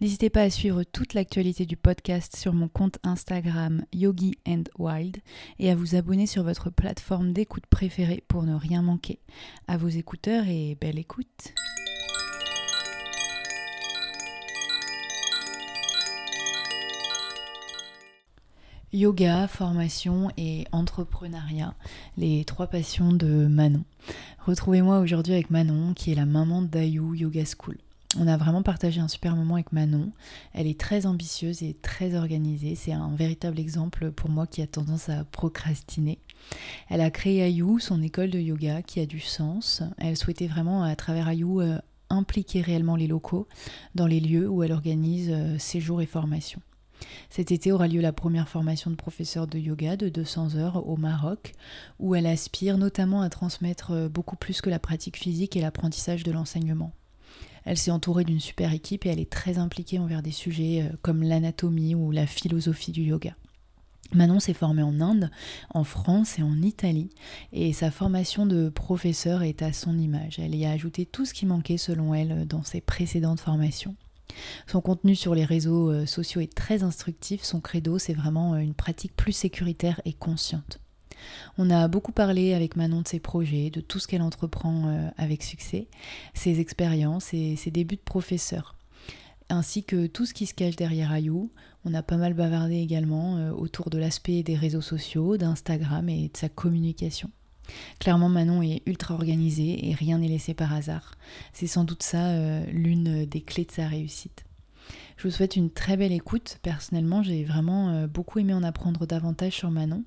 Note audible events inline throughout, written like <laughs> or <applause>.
N'hésitez pas à suivre toute l'actualité du podcast sur mon compte Instagram Yogi and Wild et à vous abonner sur votre plateforme d'écoute préférée pour ne rien manquer. À vos écouteurs et belle écoute. Yoga, formation et entrepreneuriat, les trois passions de Manon. Retrouvez-moi aujourd'hui avec Manon, qui est la maman d'Ayu Yoga School. On a vraiment partagé un super moment avec Manon. Elle est très ambitieuse et très organisée. C'est un véritable exemple pour moi qui a tendance à procrastiner. Elle a créé Ayu, son école de yoga, qui a du sens. Elle souhaitait vraiment, à travers Ayu, euh, impliquer réellement les locaux dans les lieux où elle organise euh, séjours et formations. Cet été aura lieu la première formation de professeur de yoga de 200 heures au Maroc, où elle aspire notamment à transmettre euh, beaucoup plus que la pratique physique et l'apprentissage de l'enseignement. Elle s'est entourée d'une super équipe et elle est très impliquée envers des sujets euh, comme l'anatomie ou la philosophie du yoga. Manon s'est formée en Inde, en France et en Italie, et sa formation de professeur est à son image. Elle y a ajouté tout ce qui manquait selon elle dans ses précédentes formations. Son contenu sur les réseaux euh, sociaux est très instructif, son credo c'est vraiment euh, une pratique plus sécuritaire et consciente. On a beaucoup parlé avec Manon de ses projets, de tout ce qu'elle entreprend euh, avec succès, ses expériences et ses débuts de professeur, ainsi que tout ce qui se cache derrière Ayou. On a pas mal bavardé également autour de l'aspect des réseaux sociaux, d'Instagram et de sa communication. Clairement, Manon est ultra organisée et rien n'est laissé par hasard. C'est sans doute ça euh, l'une des clés de sa réussite. Je vous souhaite une très belle écoute. Personnellement, j'ai vraiment euh, beaucoup aimé en apprendre davantage sur Manon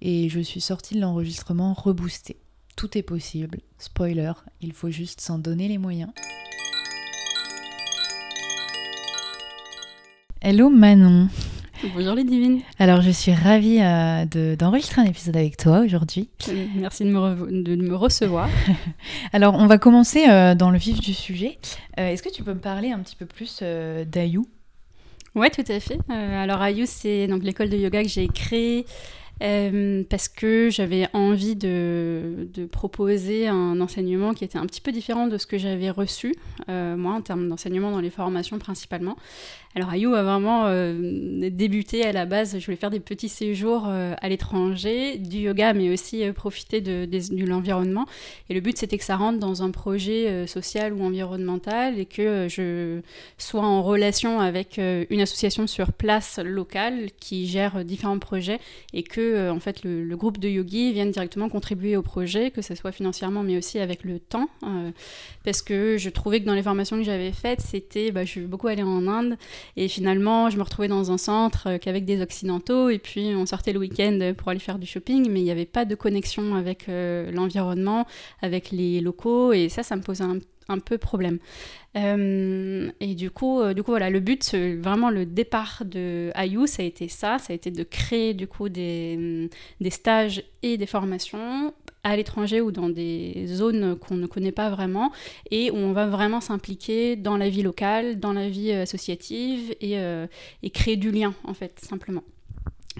et je suis sortie de l'enregistrement reboostée. Tout est possible. Spoiler, il faut juste s'en donner les moyens. Hello Manon Bonjour les divines. Alors je suis ravie euh, d'enregistrer un épisode avec toi aujourd'hui. Merci de me, de me recevoir. <laughs> Alors on va commencer euh, dans le vif du sujet. Euh, est-ce que tu peux me parler un petit peu plus d'Ayu? Ouais, tout à fait. alors Ayu, c'est donc l'école de yoga que j'ai créée euh, parce que j'avais envie de, proposer un enseignement qui était un petit peu différent de ce que j'avais reçu, euh, moi, en termes d'enseignement dans les formations principalement. Alors Ayou a vraiment euh, débuté à la base, je voulais faire des petits séjours à l'étranger, du yoga, mais aussi profiter de, de, l'environnement. Et le but, c'était que ça rentre dans un projet social ou environnemental et que je sois en relation avec une association sur place locale qui gère différents projets et que euh, en fait le, groupe de yogis viennent directement contribuer au projet, que ce soit financièrement mais aussi avec le temps, euh, parce que je trouvais que dans les formations que j'avais faites, c'était, bah, je suis beaucoup allée en Inde et finalement je me retrouvais dans un centre euh, qu'avec des occidentaux et puis on sortait le week-end pour aller faire du shopping, mais il n'y avait pas de connexion avec l'environnement, avec les locaux et ça, ça me posait un un peu problème. Euh, et du coup, euh, du coup, voilà, le but, vraiment le départ de Ayou, ça a été ça, ça a été de créer du coup des, des stages et des formations à l'étranger ou dans des zones qu'on ne connaît pas vraiment et où on va vraiment s'impliquer dans la vie locale, dans la vie associative euh, et créer du lien en fait, simplement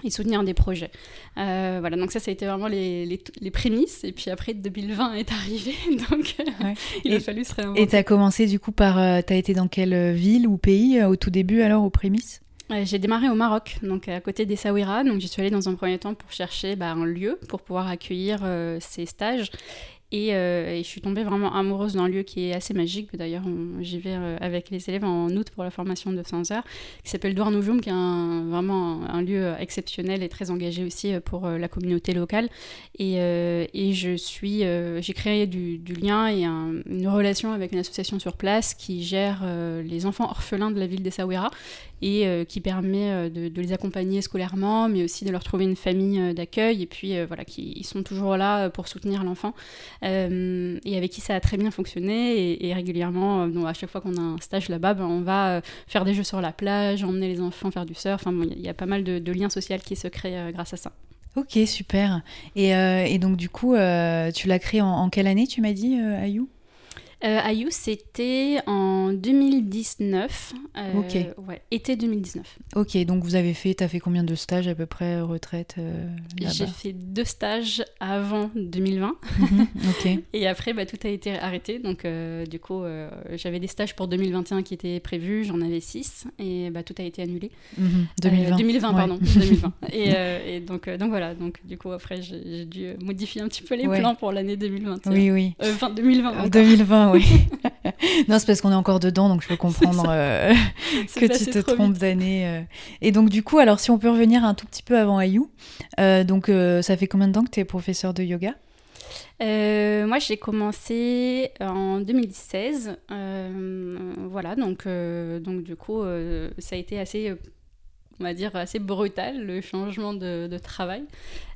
et soutenir des projets. Euh, voilà, donc ça, ça a été vraiment les, les, prémices. Et puis après, 2020 est arrivé, <laughs> donc euh, il a fallu se réinventer. Et tu as commencé du coup par... Euh, tu as été dans quelle ville ou pays au tout début, alors, aux prémices? J'ai démarré au Maroc, donc à côté des Saouira. Donc j'y suis allée dans un premier temps pour chercher bah, un lieu pour pouvoir accueillir ces stages. Euh, et, je suis tombée vraiment amoureuse d'un lieu qui est assez magique. D'ailleurs, j'y vais euh, avec les élèves en août pour la formation de 100 heures, qui s'appelle Douarnoujoum, qui est vraiment un, lieu exceptionnel et très engagé aussi euh, pour la communauté locale. Et, je suis, j'ai créé du, lien et une relation avec une association sur place qui gère les enfants orphelins de la ville d'Essaouira et qui permet de, de, les accompagner scolairement, mais aussi de leur trouver une famille d'accueil. Et puis voilà, qui ils sont toujours là pour soutenir l'enfant. et avec qui ça a très bien fonctionné. Et, régulièrement, donc à chaque fois qu'on a un stage là-bas, ben, on va faire des jeux sur la plage, emmener les enfants faire du surf. Enfin, il y, a pas mal de, liens sociaux qui se créent grâce à ça. Ok, super. Et, donc, du coup, tu l'as créé en, quelle année, tu m'as dit, Ayou? Euh, Ayou, c'était en 2019. Euh, ok. Ouais, été 2019. Ok, donc vous avez fait, t'as fait combien de stages à peu près, euh, retraite J'ai fait deux stages avant 2020. Mhm, ok. Et après, bah, tout a été arrêté. Donc, du coup, j'avais des stages pour 2021 qui étaient prévus, j'en avais six. Et bah, tout a été annulé. 2020. 2020, pardon. 2020. Et, et donc, donc voilà, donc du coup, après, j'ai dû modifier un petit peu les plans pour l'année 2021. Oui, oui. Enfin, 2020. 2020, <laughs> oui. <laughs> non, c'est parce qu'on est encore dedans, donc je peux comprendre euh, <laughs> que tu te trompes d'année. Euh. Et donc, du coup, alors si on peut revenir un tout petit peu avant Ayou, euh, donc ça fait combien de temps que tu es professeur de yoga? Moi, j'ai commencé en 2016. voilà, donc, donc du coup, ça a été assez on va dire, assez brutal, le changement de, travail.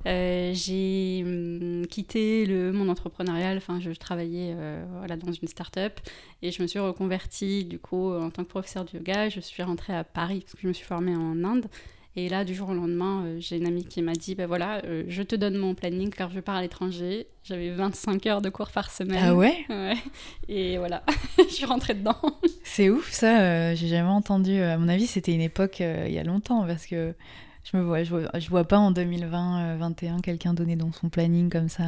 Euh, j'ai hum, quitté le monde entrepreneurial, enfin, je, travaillais euh, voilà, dans une start-up et je me suis reconvertie, du coup, en tant que professeur de yoga. Je suis rentrée à Paris parce que je me suis formée en Inde. Et là, du jour au lendemain, euh, j'ai une amie qui m'a dit, ben voilà, euh, je te donne mon planning car je pars à l'étranger. J'avais 25 heures de cours par semaine. Ah ouais, <laughs> ouais. Et voilà, <laughs> je suis rentrée dedans. <laughs> C'est ouf ça, euh, j'ai jamais entendu. À mon avis, c'était une époque il y a longtemps parce que je me vois, je vois, je vois pas en 2020-21 quelqu'un donner dans son planning comme ça.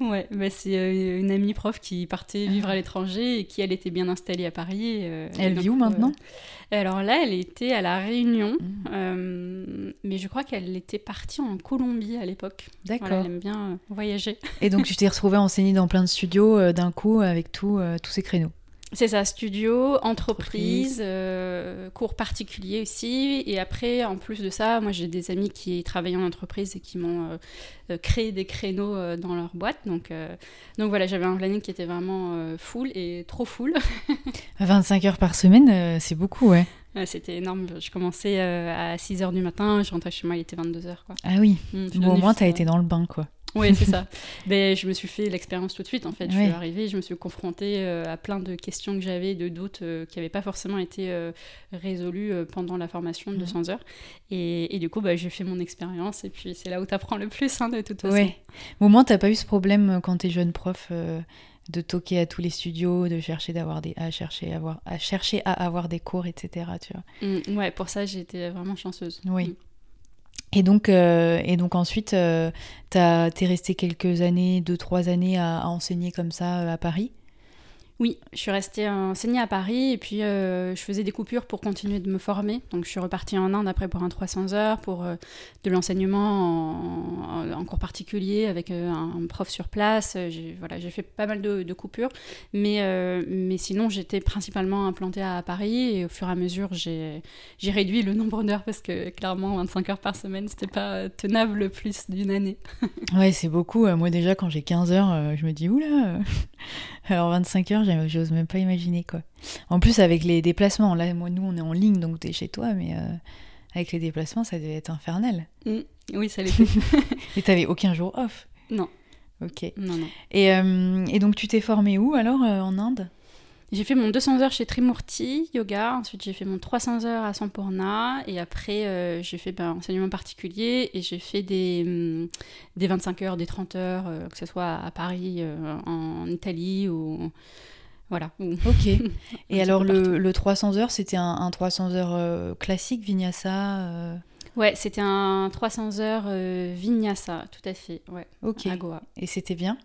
Ouais, bah c'est euh, une amie prof qui partait vivre à l'étranger et qui, elle, était bien installée à Paris. Euh, elle vit où maintenant euh, Alors là, elle était à La Réunion, mmh. mais je crois qu'elle était partie en Colombie à l'époque. D'accord. elle aime bien voyager. Et donc, tu t'es retrouvée enseignée dans plein de studios d'un coup avec tout, tous ces créneaux c'est ça, studio, entreprise, euh, cours particuliers aussi. Et après, en plus de ça, moi j'ai des amis qui travaillent en entreprise et qui m'ont euh, euh, créé des créneaux dans leur boîte. Donc, donc voilà, j'avais un planning qui était vraiment full et trop full. <laughs> 25 heures par semaine, c'est beaucoup, ouais. C'était énorme. Je commençais à 6 heures du matin, je rentrais chez moi, il était 22 heures. Quoi. Ah oui, mmh, bon, au moins tu as été dans le bain, quoi. Oui, c'est ça. Mais <laughs> je me suis fait l'expérience tout de suite, en fait. Je suis arrivée, je me suis confrontée euh, à plein de questions que j'avais, de doutes euh, qui n'avaient pas forcément été euh, résolus pendant la formation de 200 mm. heures. Et, et, du coup, bah, j'ai fait mon expérience. Et puis, c'est là où tu apprends le plus, hein, de toute façon. Oui. Au moins, tu n'as pas eu ce problème quand tu es jeune prof de toquer à tous les studios, de chercher d'avoir des à chercher à avoir à chercher à avoir des cours, etc. Tu vois. Mm, ouais, pour ça j'étais vraiment chanceuse. Oui. Mm. Et donc, euh, et donc ensuite, euh, tu es resté quelques années, deux, trois années à, enseigner comme ça euh, à Paris oui, je suis restée enseignée à Paris et puis euh, je faisais des coupures pour continuer de me former. Donc je suis repartie en Inde après pour un 300 heures, pour euh, de l'enseignement en, cours particulier avec euh, un, prof sur place. J'ai fait pas mal de, coupures, mais, mais sinon j'étais principalement implantée à Paris et au fur et à mesure j'ai réduit le nombre d'heures parce que clairement 25 heures par semaine c'était pas tenable plus d'une année. ouais, c'est beaucoup. Moi déjà quand j'ai 15 heures, je me dis oula <laughs> alors 25 heures, j'ose même pas imaginer quoi. En plus avec les déplacements, là moi nous on est en ligne donc t'es chez toi, mais euh, avec les déplacements ça devait être infernal. Mm. Oui ça l'était. <laughs> et t'avais aucun jour off Non. Ok. Non non. Et, euh, et donc tu t'es formé où alors euh, en Inde? J'ai fait mon 200 heures chez Trimurti Yoga, ensuite j'ai fait mon 300 heures à Sampurna, et après j'ai fait ben, enseignement particulier, et j'ai fait des, hum, des 25 heures, des 30 heures, que ce soit à Paris, en Italie, ou... Voilà. Ok. <laughs> et alors le, le, 300 heures, c'était un, un, 300 heures classique, Vinyasa Ouais, c'était un 300 heures Vinyasa, tout à fait. Ouais, ok. À Goa. Et c'était bien?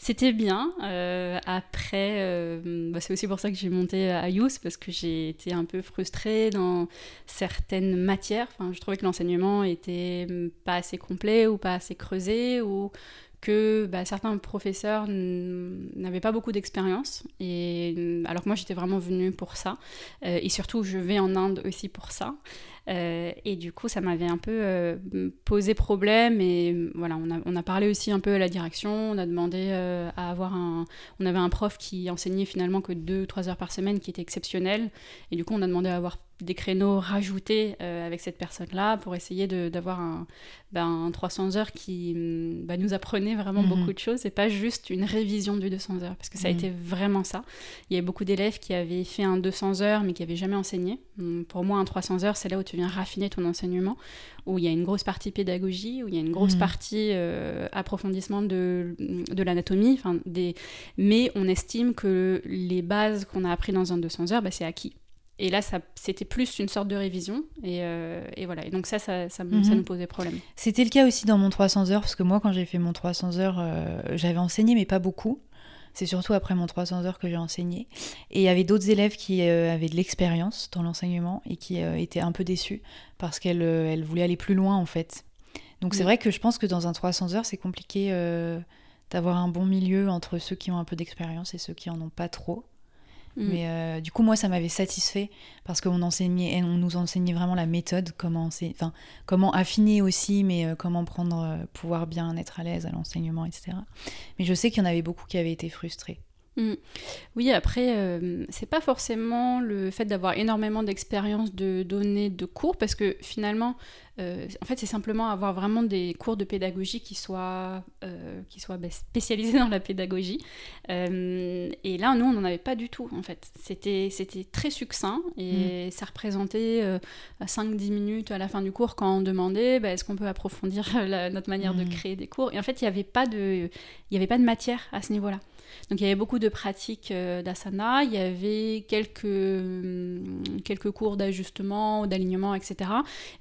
C'était bien. Euh, après, euh, bah, c'est aussi pour ça que j'ai monté à Youth, parce que j'ai été un peu frustrée dans certaines matières. Enfin, je trouvais que l'enseignement était pas assez complet ou pas assez creusé, ou que bah, certains professeurs n'avaient pas beaucoup d'expérience. Et alors que moi, j'étais vraiment venue pour ça. Euh, et surtout, je vais en Inde aussi pour ça. Et du coup, ça m'avait un peu posé problème. Et voilà, on a, on a, parlé aussi un peu à la direction. On a demandé à avoir un. On avait un prof qui enseignait finalement que 2-3 heures par semaine, qui était exceptionnel. Et du coup, on a demandé à avoir des créneaux rajoutés euh, avec cette personne-là pour essayer d'avoir un, ben, 300 heures qui mm, ben, nous apprenait vraiment mhm. beaucoup de choses et pas juste une révision du 200 heures parce que ça a mhm. été vraiment ça. Il y a beaucoup d'élèves qui avaient fait un 200 heures mais qui n'avaient jamais enseigné. Mm, pour moi, un 300 heures, c'est là où tu viens raffiner ton enseignement, où il y a une grosse partie pédagogie, où il y a une grosse mhm. partie euh, approfondissement de, de l'anatomie, des... mais on estime que les bases qu'on a appris dans un 200 heures, ben, c'est acquis. Et là, c'était plus une sorte de révision. Et, euh, voilà. Et donc ça, ça, ça, mhm. nous posait problème. C'était le cas aussi dans mon 300 heures, parce que moi, quand j'ai fait mon 300 heures, euh, j'avais enseigné, mais pas beaucoup. C'est surtout après mon 300 heures que j'ai enseigné. Et il y avait d'autres élèves qui euh, avaient de l'expérience dans l'enseignement et qui étaient un peu déçus parce qu'elles elles voulaient aller plus loin, en fait. Donc c'est vrai que je pense que dans un 300 heures, c'est compliqué d'avoir un bon milieu entre ceux qui ont un peu d'expérience et ceux qui en ont pas trop. Mm. Mais euh, du coup, moi, ça m'avait satisfait parce qu'on enseignait, on nous enseignait vraiment la méthode, comment, enfin, comment affiner aussi, mais euh, comment prendre, euh, pouvoir bien être à l'aise à l'enseignement, etc. Mais je sais qu'il y en avait beaucoup qui avaient été frustrés. Mm. Oui, après, euh, c'est pas forcément le fait d'avoir énormément d'expérience de donner de cours, parce que finalement, euh, en fait, c'est simplement avoir vraiment des cours de pédagogie qui soient, euh, qui soient ben, spécialisés <laughs> dans la pédagogie. et là, nous, on n'en avait pas du tout, en fait. C'était, c'était très succinct et mm. ça représentait 5-10 minutes à la fin du cours quand on demandait ben, est-ce qu'on peut approfondir <laughs> notre manière de mm. créer des cours. Et en fait, il n'y avait, pas de, il y avait pas de matière à ce niveau-là. Donc il y avait beaucoup de pratiques euh, d'asana, il y avait quelques, hum, quelques cours d'ajustement, d'alignement, etc.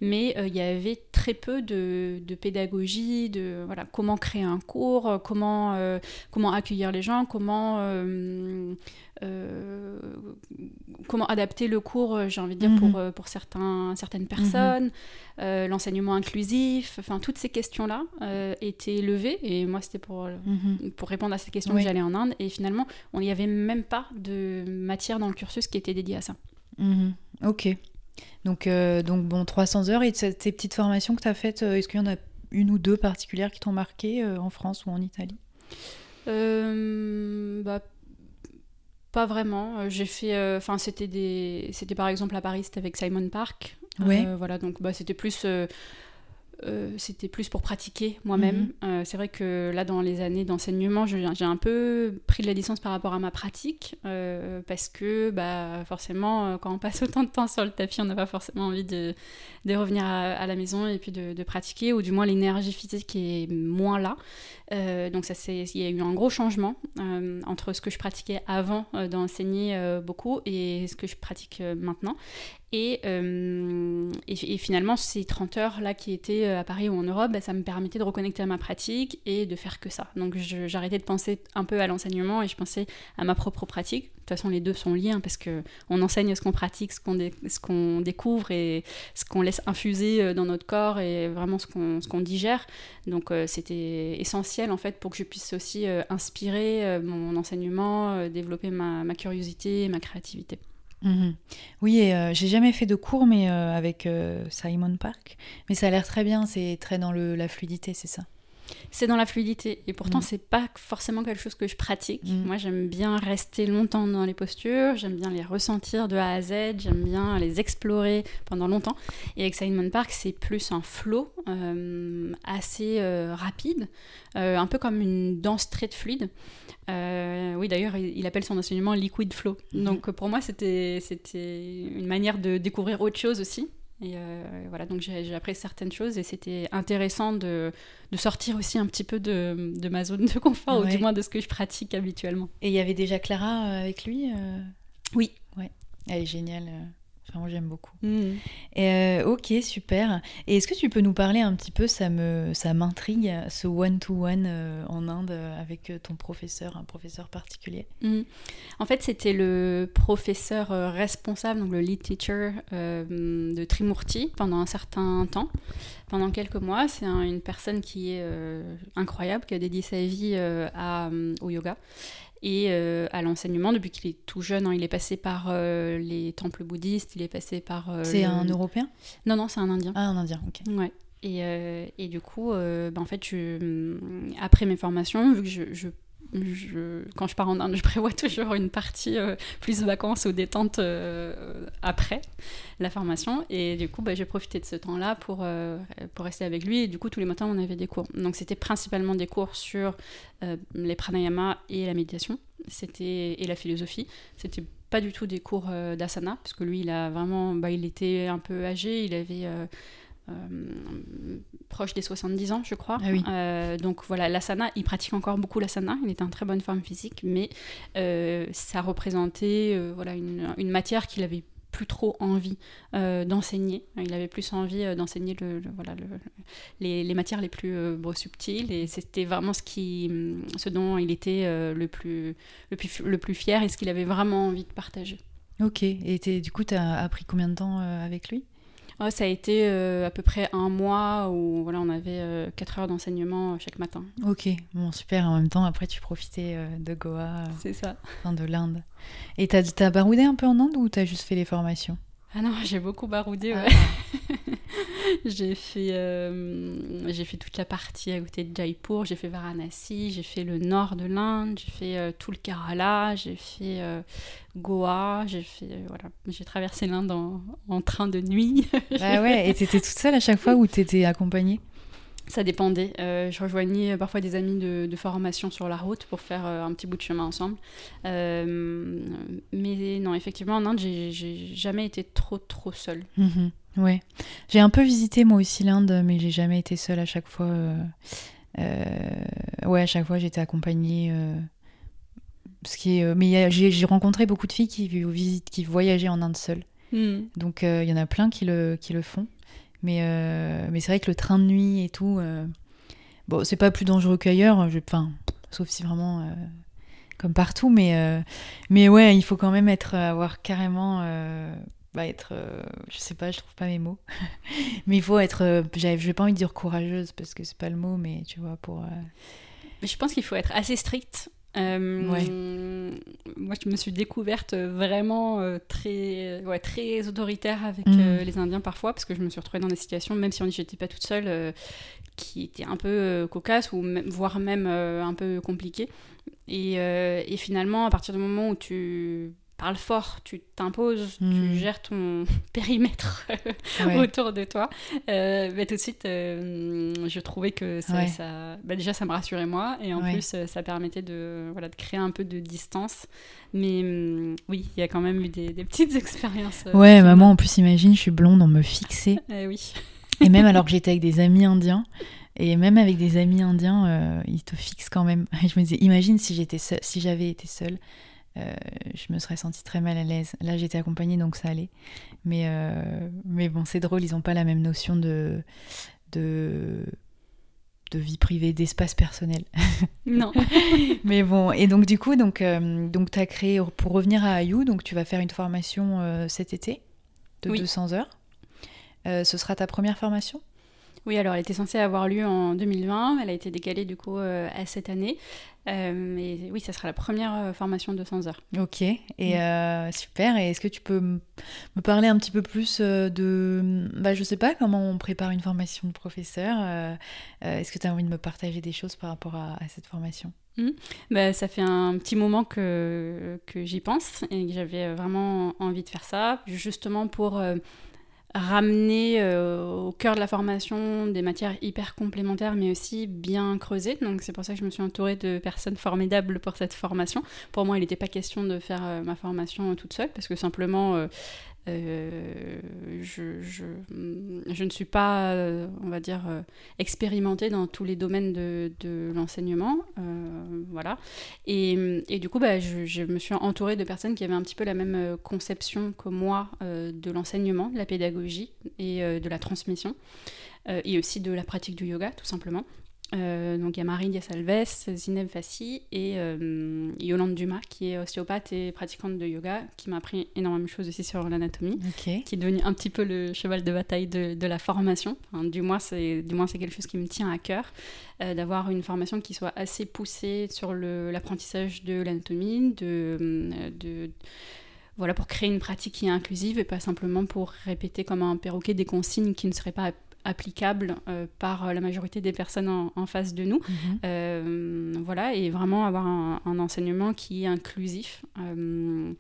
Mais euh, il y avait très peu de, pédagogie, de voilà, comment créer un cours, comment, euh, comment accueillir les gens, comment euh, comment adapter le cours, j'ai envie de dire, pour, mhm. pour certains, certaines mhm. Personnes, l'enseignement inclusif, enfin toutes ces questions-là étaient levées et moi c'était pour, mhm. pour répondre à ces questions que j'allais en Inde et finalement on n'y avait même pas de matière dans le cursus qui était dédiée à ça. Ok. Donc, donc bon, 300 heures et ces petites formations que tu as faites, est-ce qu'il y en a une ou deux particulières qui t'ont marqué en France ou en Italie? Bah, pas vraiment. Euh, j'ai fait. Euh, enfin, c'était des. C'était par exemple à Paris, c'était avec Simon Park. Ouais. Euh, voilà, donc bah, c'était plus. C'était plus pour pratiquer moi-même. Mhm. c'est vrai que là, dans les années d'enseignement, j'ai un peu pris de la distance par rapport à ma pratique, parce que bah, forcément, quand on passe <laughs> autant de temps sur le tapis, on n'a pas forcément envie de, de revenir à, la maison et puis de, de pratiquer, ou du moins l'énergie physique est moins là. Euh, donc ça il y a eu un gros changement euh, entre ce que je pratiquais avant euh, d'enseigner beaucoup et ce que je pratique maintenant. Et, et, finalement, ces 30 heures là qui étaient à Paris ou en Europe, bah, ça me permettait de reconnecter à ma pratique et de faire que ça. Donc j'arrêtais de penser un peu à l'enseignement et je pensais à ma propre pratique. De toute façon, les deux sont liés hein, parce que on enseigne ce qu'on pratique, ce qu'on, qu'on découvre et ce qu'on laisse infuser dans notre corps et vraiment ce qu'on, qu'on digère. Donc c'était essentiel en fait pour que je puisse aussi euh, inspirer euh, mon enseignement, euh, développer ma, curiosité et ma créativité. Mhm. Oui, et j'ai jamais fait de cours, mais avec Simon Park. Mais ça a l'air très bien, c'est très dans la fluidité, c'est ça c'est dans la fluidité. Et pourtant, mm. c'est pas forcément quelque chose que je pratique. Mm. Moi, j'aime bien rester longtemps dans les postures, j'aime bien les ressentir de A à Z, j'aime bien les explorer pendant longtemps. Et avec Simon Park, c'est plus un flow euh, assez euh, rapide, euh, un peu comme une danse très fluide. oui, d'ailleurs, il, appelle son enseignement liquid flow. Mm-hmm. Donc, pour moi, c'était une manière de découvrir autre chose aussi. Et euh, voilà, donc j'ai appris certaines choses et c'était intéressant de, de, sortir aussi un petit peu de, de ma zone de confort, ou du moins de ce que je pratique habituellement. Et il y avait déjà Clara euh, avec lui euh? Oui. Ouais. Elle est géniale. Vraiment, j'aime beaucoup. Mm. Euh, ok, super. Et est-ce que tu peux nous parler un petit peu, ça me, ça m'intrigue, ce one-to-one euh, en Inde euh, avec ton professeur, un professeur particulier? Mm. En fait, c'était le professeur responsable, donc le lead teacher de Trimurti pendant un certain temps, pendant quelques mois. C'est une personne qui est incroyable, qui a dédié sa vie à, au yoga. Et à l'enseignement depuis qu'il est tout jeune. Hein. il est passé par les temples bouddhistes, il est passé par. c'est un Européen? Non, non, c'est un Indien. Ah, un Indien, ok. Ouais. Et, et, du coup, bah, en fait, je, après mes formations, vu que je, je quand je pars en Inde, je prévois <laughs> toujours une partie euh, plus vacances ou détente euh, après la formation. Et du coup, bah, j'ai profité de ce temps-là pour, euh, pour rester avec lui. Et du coup, tous les matins, on avait des cours. Donc, c'était principalement des cours sur les pranayama et la méditation c'était et la philosophie. C'était pas du tout des cours d'asana, parce que lui, il a vraiment, bah, il était un peu âgé, il avait euh, proche des 70 ans, je crois. Ah oui. Euh, donc voilà, l'asana, il pratique encore beaucoup l'asana, il est en très bonne forme physique, mais euh, ça représentait voilà, une, une matière qu'il avait plus trop envie d'enseigner. Il avait plus envie d'enseigner le, voilà, le, les, les, matières les plus subtiles et c'était vraiment ce, qui, ce dont il était le, plus, le, plus, le plus fier et ce qu'il avait vraiment envie de partager. Ok, et du coup, tu as appris combien de temps avec lui? Ça a été euh, à peu près un mois où voilà, on avait 4 euh, heures d'enseignement euh, chaque matin. Ok, bon, super. En même temps, après, tu profitais de Goa. C'est ça. Enfin, de l'Inde. Et t'as as baroudé un peu en Inde ou t'as juste fait les formations? Ah non, j'ai beaucoup baroudé, ouais. Ah. <laughs> j'ai fait, euh, j'ai fait toute la partie à côté de Jaipur, j'ai fait Varanasi, j'ai fait le nord de l'Inde, j'ai fait euh, tout le Kerala, j'ai fait euh, Goa, j'ai fait voilà, j'ai traversé l'Inde en, en, train de nuit. bah ouais, et t'étais toute seule à chaque fois ou t'étais accompagnée? Ça dépendait. Euh, je rejoignais parfois des amis de, formation sur la route pour faire euh, un petit bout de chemin ensemble. Euh, mais non, effectivement, en Inde, j'ai jamais été trop, trop seule. Mhm. ouais. J'ai un peu visité moi aussi l'Inde, mais j'ai jamais été seule à chaque fois. ouais, à chaque fois, j'étais accompagnée. ce qui est, mais j'ai rencontré beaucoup de filles qui, qui voyageaient en Inde seules. Hmm. Donc, il y en a plein qui le, qui le font. Mais, euh, mais c'est vrai que le train de nuit et tout, euh, bon, c'est pas plus dangereux qu'ailleurs, enfin, sauf si vraiment euh, comme partout, mais, mais ouais, il faut quand même être, avoir carrément, bah, être, je sais pas, je trouve pas mes mots, <laughs> mais il faut être, j'ai pas envie de dire courageuse parce que c'est pas le mot, mais tu vois, pour. Je pense qu'il faut être assez strict euh, moi, je me suis découverte vraiment euh, très, ouais, très autoritaire avec mm. euh, les Indiens parfois, parce que je me suis retrouvée dans des situations, même si je n'étais pas toute seule, qui étaient un peu cocasses, ou voire même un peu compliquées. Et, et, finalement, à partir du moment où tu parle fort, tu t'imposes, tu hmm. gères ton <laughs> périmètre <laughs> autour de toi. Euh, bah, tout de suite, euh, je trouvais que ça, bah, déjà ça me rassurait moi et en plus euh, ça permettait de, voilà, de créer un peu de distance. Mais hum, oui, il y a quand même eu des, petites <laughs> expériences. ouais, maman, en plus imagine, je suis blonde, on me fixait. Eh oui. et même alors que j'étais avec des amis indiens. Et même avec des amis indiens, ils te fixent quand même. Je me disais, imagine si j'étais si j'avais été seule, euh, je me serais sentie très mal à l'aise. Là, j'étais accompagnée, donc ça allait. Mais, euh, mais bon, c'est drôle, ils n'ont pas la même notion de, de, de vie privée, d'espace personnel. <laughs> Non. <laughs> mais bon, et donc du coup, donc, euh, donc tu as créé, pour revenir à Ayou, donc tu vas faire une formation cet été de 200 heures. ce sera ta première formation? Oui, alors elle était censée avoir lieu en 2020, elle a été décalée du coup à cette année. Euh, et oui, ça sera la première euh, formation de 200 heures. Ok, et mm. euh, super. Et est-ce que tu peux me parler un petit peu plus de, bah, je sais pas, comment on prépare une formation de professeur Est-ce que tu as envie de me partager des choses par rapport à, cette formation? Mm. bah, ça fait un petit moment que, que j'y pense et que j'avais vraiment envie de faire ça, justement pour ramener euh, au cœur de la formation des matières hyper complémentaires mais aussi bien creusées. Donc c'est pour ça que je me suis entourée de personnes formidables pour cette formation. Pour moi, il n'était pas question de faire euh, ma formation toute seule parce que simplement euh, euh, je, ne suis pas, euh, on va dire, euh, expérimentée dans tous les domaines de, l'enseignement. voilà. Et, et, du coup, bah, je, me suis entourée de personnes qui avaient un petit peu la même conception que moi de l'enseignement, de la pédagogie et de la transmission, et aussi de la pratique du yoga, tout simplement. Euh, donc il y a Marie Diasalves, Zineb Fassi et euh, Yolande Dumas qui est ostéopathe et pratiquante de yoga qui m'a appris énormément de choses aussi sur l'anatomie, qui est devenu un petit peu le cheval de bataille de, la formation. du moins c'est du moins c'est quelque chose qui me tient à cœur euh, d'avoir une formation qui soit assez poussée sur l'apprentissage de l'anatomie, de, de voilà, pour créer une pratique qui est inclusive et pas simplement pour répéter comme un perroquet des consignes qui ne seraient pas applicable euh, par la majorité des personnes en, face de nous. Mhm. Euh, voilà, et vraiment avoir un, enseignement qui est inclusif. Euh,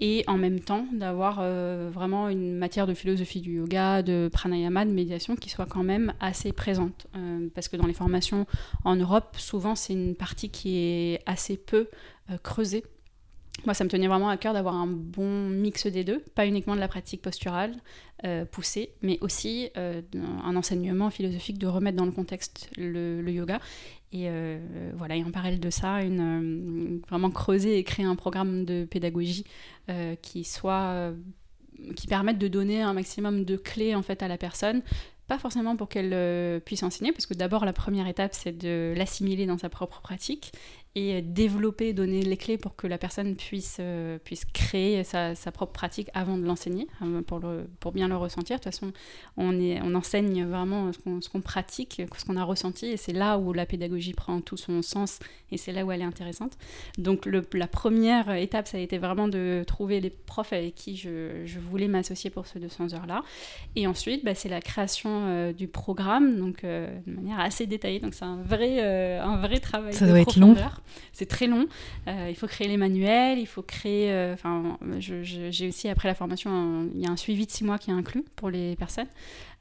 et en même temps d'avoir vraiment une matière de philosophie du yoga, de pranayama, de médiation qui soit quand même assez présente. parce que dans les formations en Europe, souvent c'est une partie qui est assez peu creusée moi, ça me tenait vraiment à cœur d'avoir un bon mix des deux, pas uniquement de la pratique posturale euh, poussée, mais aussi euh, un enseignement philosophique de remettre dans le contexte le, yoga. Et euh, voilà, et en parallèle de ça, une, vraiment creuser et créer un programme de pédagogie qui soit qui permette de donner un maximum de clés en fait à la personne pas forcément pour qu'elle puisse enseigner, parce que d'abord la première étape c'est de l'assimiler dans sa propre pratique, et développer, donner les clés pour que la personne puisse, euh, puisse créer sa, sa, propre pratique avant de l'enseigner, euh, pour, pour bien le ressentir. De toute façon, on, est, on enseigne vraiment ce qu'on pratique, ce qu'on a ressenti, et c'est là où la pédagogie prend tout son sens, et c'est là où elle est intéressante. Donc le, la première étape, ça a été vraiment de trouver les profs avec qui je, je voulais m'associer pour ces 200 heures-là. Et ensuite, bah, c'est la création euh, du programme, donc de manière assez détaillée. Donc c'est un vrai, un vrai travail. Ça doit être long. C'est très long. Euh, il faut créer les manuels, il faut créer. Euh, enfin, j'ai aussi après la formation, il y a un suivi de six mois qui est inclus pour les personnes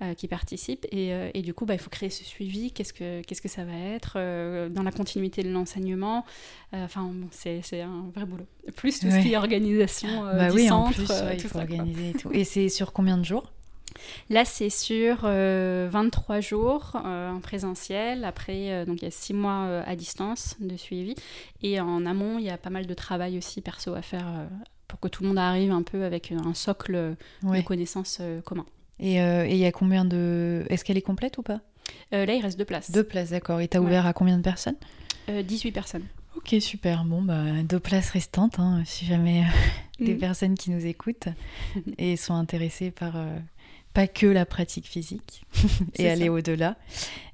euh, qui participent. Et, du coup, bah, il faut créer ce suivi. Qu'est-ce que qu'est-ce que ça va être dans la continuité de l'enseignement Enfin, c'est un vrai boulot. Plus tout ce qui est organisation bah du oui, centre, en plus, il faut organiser et tout. Et c'est sur combien de jours? Là, c'est sur 23 euh, jours euh, en présentiel. Après, euh, donc il y a 6 mois à distance de suivi. Et en amont, il y a pas mal de travail aussi perso à faire pour que tout le monde arrive un peu avec un socle de connaissances commun. Et il y a combien de. Est-ce qu'elle est complète ou pas? Là, il reste deux places. Deux places, d'accord. Et tu as ouvert à combien de personnes? 18 personnes. Ok, super. Bon, bah, deux places restantes, hein, si jamais <laughs> des mm. personnes qui nous écoutent et sont intéressées par pas que la pratique physique <laughs> et aller au-delà.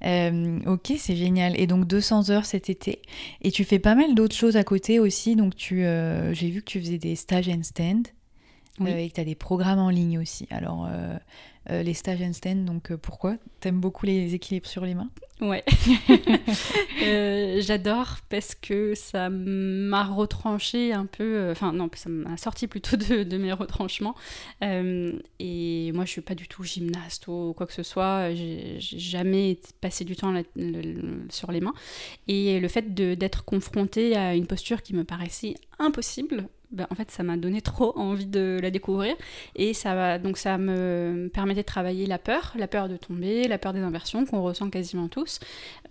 Euh, ok, c'est génial. Et donc 200 heures cet été. Et tu fais pas mal d'autres choses à côté aussi. Donc tu, euh, j'ai vu que tu faisais des stages and stand euh, et que tu as des programmes en ligne aussi. Alors les stages and stand, donc pourquoi? T'aimes beaucoup les équilibres sur les mains? Ouais. <laughs> Euh, j'adore parce que ça m'a retranché un peu, euh, enfin non, ça m'a sorti plutôt de, mes retranchements. Euh, et moi, je suis pas du tout gymnaste ou quoi que ce soit. J'ai jamais passé du temps sur les mains. Et le fait d'être confrontée à une posture qui me paraissait impossible, ben, en fait, ça m'a donné trop <laughs> envie de la découvrir. Et ça, donc ça me permettait de travailler la peur, la peur de tomber, la peur des inversions qu'on ressent quasiment tous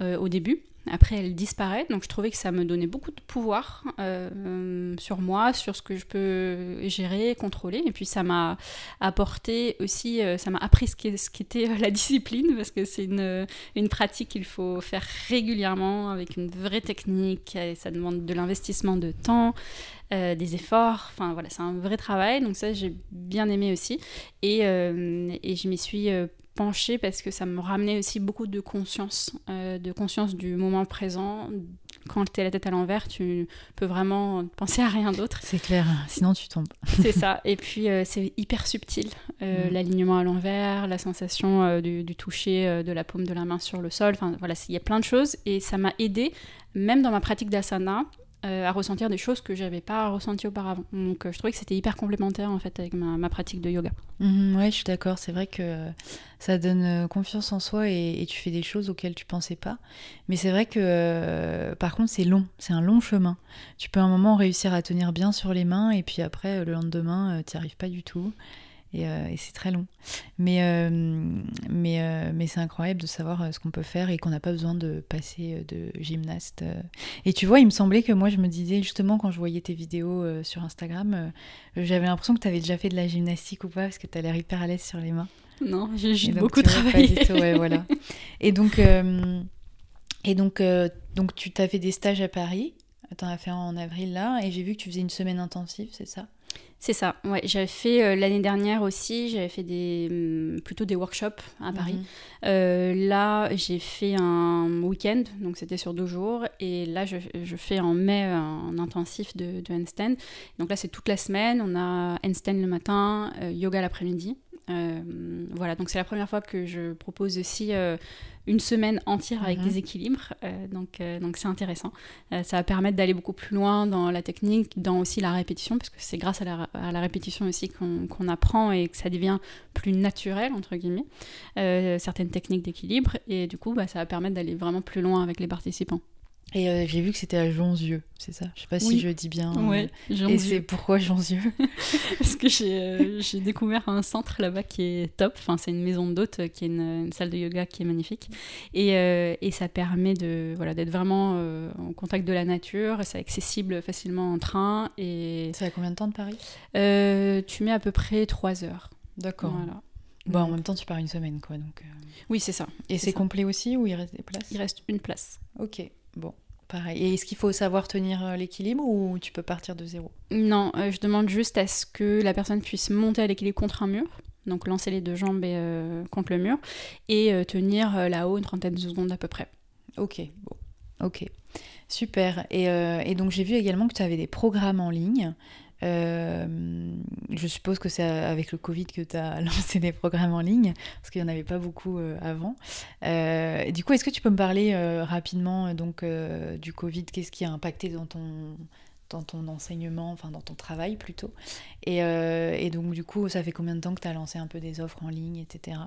euh, au début. Après, elle disparaît, donc je trouvais que ça me donnait beaucoup de pouvoir euh, sur moi, sur ce que je peux gérer, contrôler. Et puis ça m'a apporté aussi, euh, ça m'a appris ce qu'était la discipline, parce que c'est une, une pratique qu'il faut faire régulièrement avec une vraie technique. Et ça demande de l'investissement de temps, euh, des efforts. Enfin voilà, c'est un vrai travail. Donc ça, j'ai bien aimé aussi. Et, et je m'y suis penchée parce que ça me ramenait aussi beaucoup de conscience, euh, de conscience du moment présent. Quand tu es la tête à l'envers, tu peux vraiment penser à rien d'autre. C'est clair, sinon tu tombes. c'est ça. Et puis euh, c'est hyper subtil, euh, mm. l'alignement à l'envers, la sensation du, du, toucher de la paume de la main sur le sol. Enfin voilà, il y a plein de choses et ça m'a aidé, même dans ma pratique d'asana, euh, à ressentir des choses que j'avais pas ressenties auparavant. Donc euh, je trouvais que c'était hyper complémentaire en fait avec ma, pratique de yoga. Mhm, ouais, je suis d'accord. C'est vrai que ça donne euh, confiance en soi et, tu fais des choses auxquelles tu pensais pas. Mais c'est vrai que par contre c'est long, c'est un long chemin. Tu peux un moment réussir à tenir bien sur les mains et puis après le lendemain tu arrives pas du tout. Euh, et, c'est très long. Mais, euh, mais, euh, mais c'est incroyable de savoir ce qu'on peut faire et qu'on n'a pas besoin de passer de gymnaste. Et tu vois, il me semblait que moi, je me disais justement quand je voyais tes vidéos sur Instagram, j'avais l'impression que tu avais déjà fait de la gymnastique ou pas, parce que tu as l'air hyper à l'aise sur les mains. Non, j'ai juste beaucoup travaillé. ouais, voilà. <laughs> Et donc Et donc, donc tu t'as fait des stages à Paris, tu en as fait un en avril là, et j'ai vu que tu faisais une semaine intensive, c'est ça? C'est ça, ouais. J'avais fait euh, l'année dernière aussi, j'avais fait des, hum, plutôt des workshops à Paris. Mhm. Euh, là, j'ai fait un week-end, donc c'était sur deux jours. Et là, je, je fais en mai un intensif de, de handstand. Donc là, c'est toute la semaine. On a handstand le matin, euh, yoga l'après-midi. Euh, voilà, donc c'est la première fois que je propose aussi euh, une semaine entière avec Mhm. des équilibres. Euh, donc donc c'est intéressant. Ça va permettre d'aller beaucoup plus loin dans la technique, dans aussi la répétition, parce que c'est grâce à la, à la répétition aussi qu'on apprend et que ça devient plus naturel, entre guillemets, certaines techniques d'équilibre. Et du coup, bah, ça va permettre d'aller vraiment plus loin avec les participants. Et euh, j'ai vu que c'était à Jonzieux, c'est ça? Je sais pas si je dis bien. Ouais, Et c'est pourquoi Jonzieux? <laughs> Parce que j'ai euh, découvert un centre là-bas qui est top. Enfin, c'est une maison d'hôtes euh, qui est une, une salle de yoga qui est magnifique. Et, euh, et ça permet de voilà d'être vraiment en contact de la nature. C'est accessible facilement en train. Et C'est à combien de temps de Paris? Tu mets à peu près 3 heures. D'accord. Voilà. Bon, en même temps, tu pars une semaine, quoi. Donc. Oui, c'est ça. Et C'est complet aussi ou il reste des places? Il reste une place. Ok, bon, pareil. Et est-ce qu'il faut savoir tenir euh, l'équilibre ou tu peux partir de zéro? Non, euh, je demande juste à ce que la personne puisse monter à l'équilibre contre un mur. Donc lancer les deux jambes et, euh, contre le mur et euh, tenir là-haut une trentaine de secondes à peu près. Ok, bon, ok. Super. Et, et donc j'ai vu également que tu avais des programmes en ligne. Euh, je suppose que c'est avec le Covid que tu as <laughs> lancé des programmes en ligne, parce qu'il n'y en avait pas beaucoup euh, avant. Euh, du coup, est-ce que tu peux me parler rapidement donc, du Covid? Qu'est-ce qui a impacté dans ton, dans ton enseignement, enfin dans ton travail plutôt? Et, et donc du coup, ça fait combien de temps que tu as lancé un peu des offres en ligne, etc.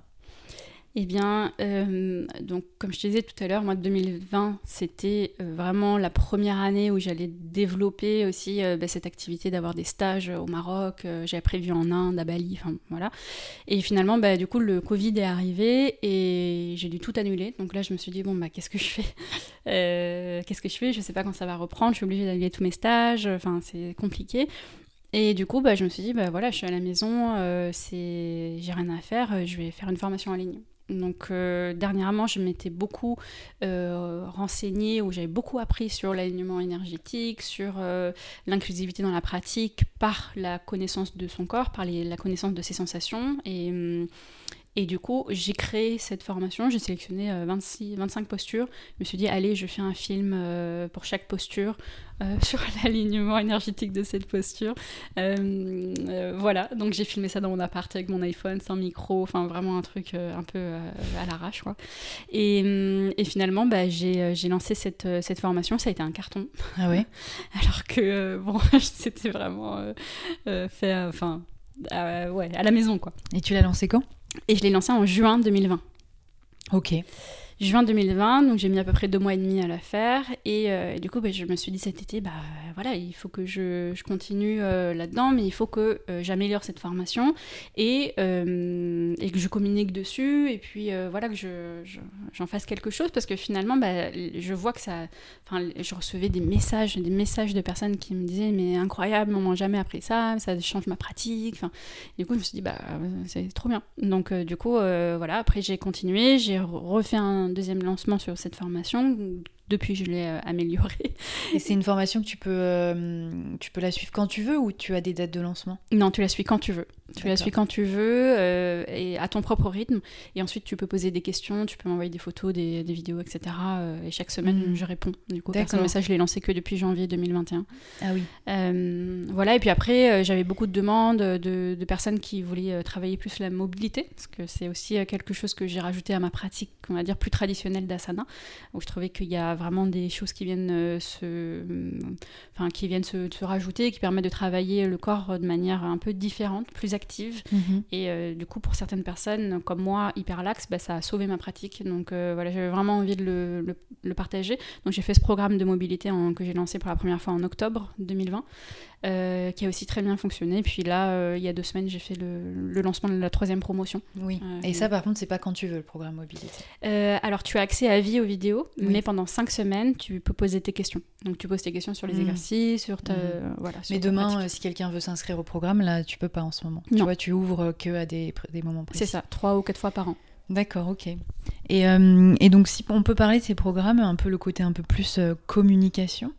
Eh bien, euh, donc comme je te disais tout à l'heure, moi 2020, c'était euh, vraiment la première année où j'allais développer aussi euh, bah, cette activité d'avoir des stages au Maroc. euh, J'avais prévu en Inde, à Bali, enfin voilà. Et finalement, bah, du coup, le Covid est arrivé et j'ai dû tout annuler. Donc là, je me suis dit bon bah qu'est-ce que je fais? <laughs> Qu'est-ce que je fais? Je sais pas quand ça va reprendre. Je suis obligée d'annuler tous mes stages. Enfin, c'est compliqué. Et du coup, je me suis dit, voilà, je suis à la maison, j'ai rien à faire, je vais faire une formation en ligne. Donc euh, dernièrement, je m'étais beaucoup euh, renseignée, où j'avais beaucoup appris sur l'alignement énergétique, sur euh, l'inclusivité dans la pratique, par la connaissance de son corps, par la connaissance de ses sensations. Et, hum, et du coup, j'ai créé cette formation, j'ai sélectionné euh, 26, 25 postures. Je me suis dit, allez, je fais un film pour chaque posture, sur l'alignement énergétique de cette posture. Euh, euh, voilà, donc j'ai filmé ça dans mon appart avec mon iPhone, sans micro, enfin vraiment un truc euh, un peu euh, à l'arrache, quoi. Et, et finalement, bah, j'ai euh, j'ai lancé cette, euh, cette formation, ça a été un carton. Ah ouais? <laughs> Alors que, euh, bon, <laughs> c'était vraiment euh, euh, fait, euh, enfin, euh, ouais, à la maison, quoi. Et tu l'as lancé quand? Et je l'ai lancé en juin 2020. Ok. Juin 2020, donc j'ai mis à peu près deux mois et demi à la faire. Et, euh, et du coup, bah, je me suis dit cet été, bah voilà, il faut que je, je continue euh, là-dedans, mais il faut que euh, j'améliore cette formation et, et que je communique dessus. Et puis voilà, que je, je- j'en fasse quelque chose parce que finalement, bah, je vois que ça. Enfin, je recevais des messages, des messages de personnes qui me disaient, mais incroyable, on m'a jamais appris ça, ça change ma pratique. Enfin, du coup, je me suis dit, bah, c'est trop bien. Donc, du coup, voilà, après, j'ai continué, j'ai re- refait un deuxième lancement sur cette formation. Depuis, je l'ai euh, améliorée. Et c'est une formation que tu peux, euh, tu peux la suivre quand tu veux ou tu as des dates de lancement? Non, tu la suis quand tu veux. Tu la suis quand tu veux euh, et à ton propre rythme. Et ensuite, tu peux poser des questions, tu peux m'envoyer des photos, des, des vidéos, etc. et chaque semaine, Mhm. je réponds. Du coup, D'accord. personne, mais ça, je l'ai lancé que depuis janvier 2021. Ah oui. Euh, voilà, et puis après, j'avais beaucoup de demandes de, de personnes qui voulaient travailler plus la mobilité, parce que c'est aussi quelque chose que j'ai rajouté à ma pratique, on va dire, plus traditionnelle d'asana, où je trouvais qu'il y a vraiment des choses qui viennent, euh, se, enfin, qui viennent se, se rajouter, qui permettent de travailler le corps de manière un peu différente, plus active. Et euh, du coup, pour certaines personnes comme moi, hyper lax, bah, ça a sauvé ma pratique. Donc euh, voilà, j'avais vraiment envie de le, le- le partager. Donc j'ai fait ce programme de mobilité en- que j'ai lancé pour la première fois en octobre 2020, euh, qui a aussi très bien fonctionné. Puis là, euh, il y a deux semaines, j'ai fait le, le lancement de la troisième promotion. Oui. Euh, Et ça, par contre, c'est pas quand tu veux le programme mobilité. Alors, tu as accès à vie aux vidéos, Oui. mais pendant cinq semaines, tu peux poser tes questions. Donc, tu poses tes questions sur les Mhm. exercices, sur ta. Mhm. voilà, sur Mais demain, si quelqu'un veut s'inscrire au programme, là, tu peux pas en ce moment. Tu Non. vois, tu ouvres que à des, des moments précis. c'est ça, trois ou quatre fois par an. D'accord, ok. Et, et, donc, si on peut parler de ces programmes, un peu le côté un peu plus communication.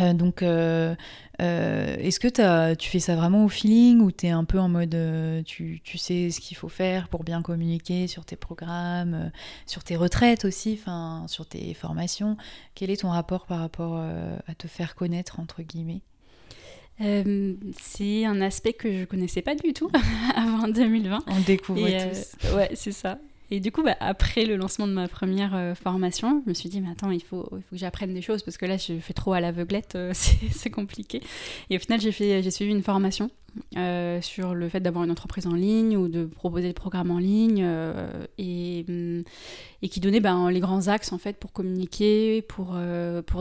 Euh, donc, euh, euh, est-ce que as, tu fais ça vraiment au feeling ou tu es un peu en mode tu, tu, sais ce qu'il faut faire pour bien communiquer sur tes programmes, sur tes retraites aussi, sur tes formations? Quel est ton rapport par rapport à te faire connaître, entre guillemets? Euh, c'est un aspect que je connaissais pas du tout <laughs> avant 2020. On découvre tous. ouais, c'est ça. Et du coup, bah, après le lancement de ma première euh, formation, je me suis dit, mais attends, il faut, que j'apprenne des choses parce que là, je fais trop à l'aveuglette, euh, <laughs> c'est compliqué. Et au final, j'ai suivi une formation euh, sur le fait d'avoir une entreprise en ligne ou de proposer des programmes en ligne et, mm, et, qui donnait ben, les grands axes en fait pour communiquer, pour,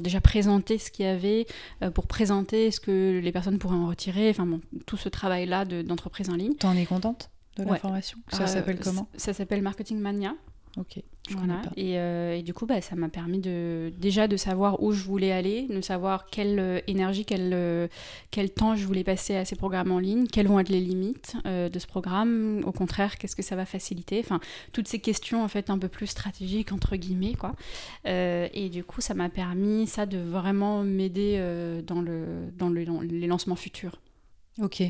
déjà présenter ce qu'il y avait, pour présenter ce que les personnes pourraient en retirer, enfin tout ce travail-là d'entreprise en ligne. T'en es contente? De la formation Ça euh, s'appelle comment? Ça s'appelle Marketing Mania. Ok. Voilà. Et, euh, et, du coup, bah, ça m'a permis de, déjà de savoir où je voulais aller, de savoir quelle euh, énergie, quel, quel temps je voulais passer à ces programmes en ligne, quelles vont être les limites de ce programme, au contraire, qu'est-ce que ça va faciliter, enfin, toutes ces questions en fait un peu plus stratégiques, entre guillemets, quoi. et du coup, ça m'a permis, ça, de vraiment m'aider dans, le, dans, le, dans les lancements futurs. Ok,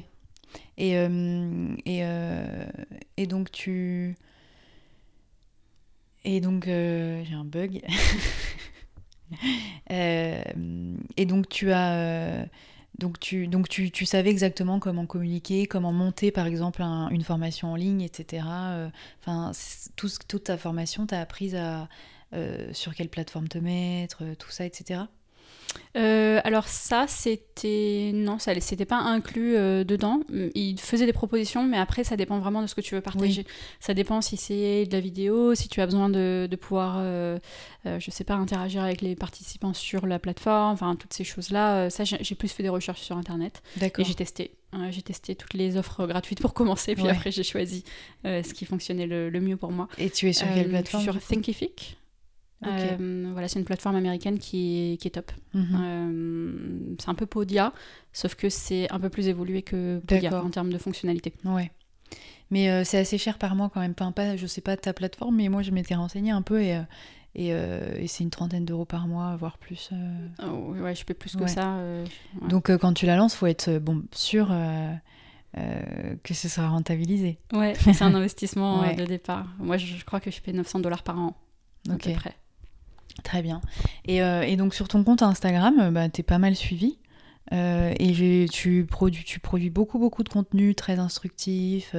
et, euh, et, euh, et donc tu... Et donc euh, j'ai un bug. <laughs> et donc tu as... Donc, tu, donc tu, tu, savais exactement comment communiquer, comment monter par exemple une formation en ligne, etc. Enfin, tout, toute ta formation, tu as appris à, sur quelle plateforme te mettre, tout ça, etc. Euh, alors ça, c'était non, ça c'était pas inclus euh, dedans. Il faisait des propositions, mais après ça dépend vraiment de ce que tu veux partager. Ça dépend si c'est de la vidéo, si tu as besoin de, de pouvoir, euh, je sais pas, interagir avec les participants sur la plateforme, enfin toutes ces choses-là. ça, j'ai plus fait des recherches sur internet et j'ai testé. j'ai testé toutes les offres gratuites pour commencer, puis après j'ai choisi ce qui fonctionnait le, le, mieux pour moi. Et tu es sur quelle plateforme Sur Thinkific. Euh, voilà, c'est une plateforme américaine qui est, qui est top. Mhm. Euh, c'est un peu Podia, sauf que c'est un peu plus évolué que Podia en termes de fonctionnalité. Ouais. Mais euh, c'est assez cher par mois quand même. Pas, pas, je sais pas ta plateforme, mais moi je m'étais renseignée un peu et, et, et c'est une trentaine d'euros par mois, voire plus. Oh, ouais, je paie plus que ça. Donc quand tu la lances, faut être bon sûr. que ce sera rentabilisé. Ouais, c'est un <laughs> investissement de départ. Moi, je, crois que je paie 900 dollars par an. Ok. À peu près. Très bien. Et, euh, et, donc sur ton compte Instagram, euh, bah, tu es pas mal suivi. Euh, et tu produis, tu produis beaucoup, beaucoup de contenu très instructif.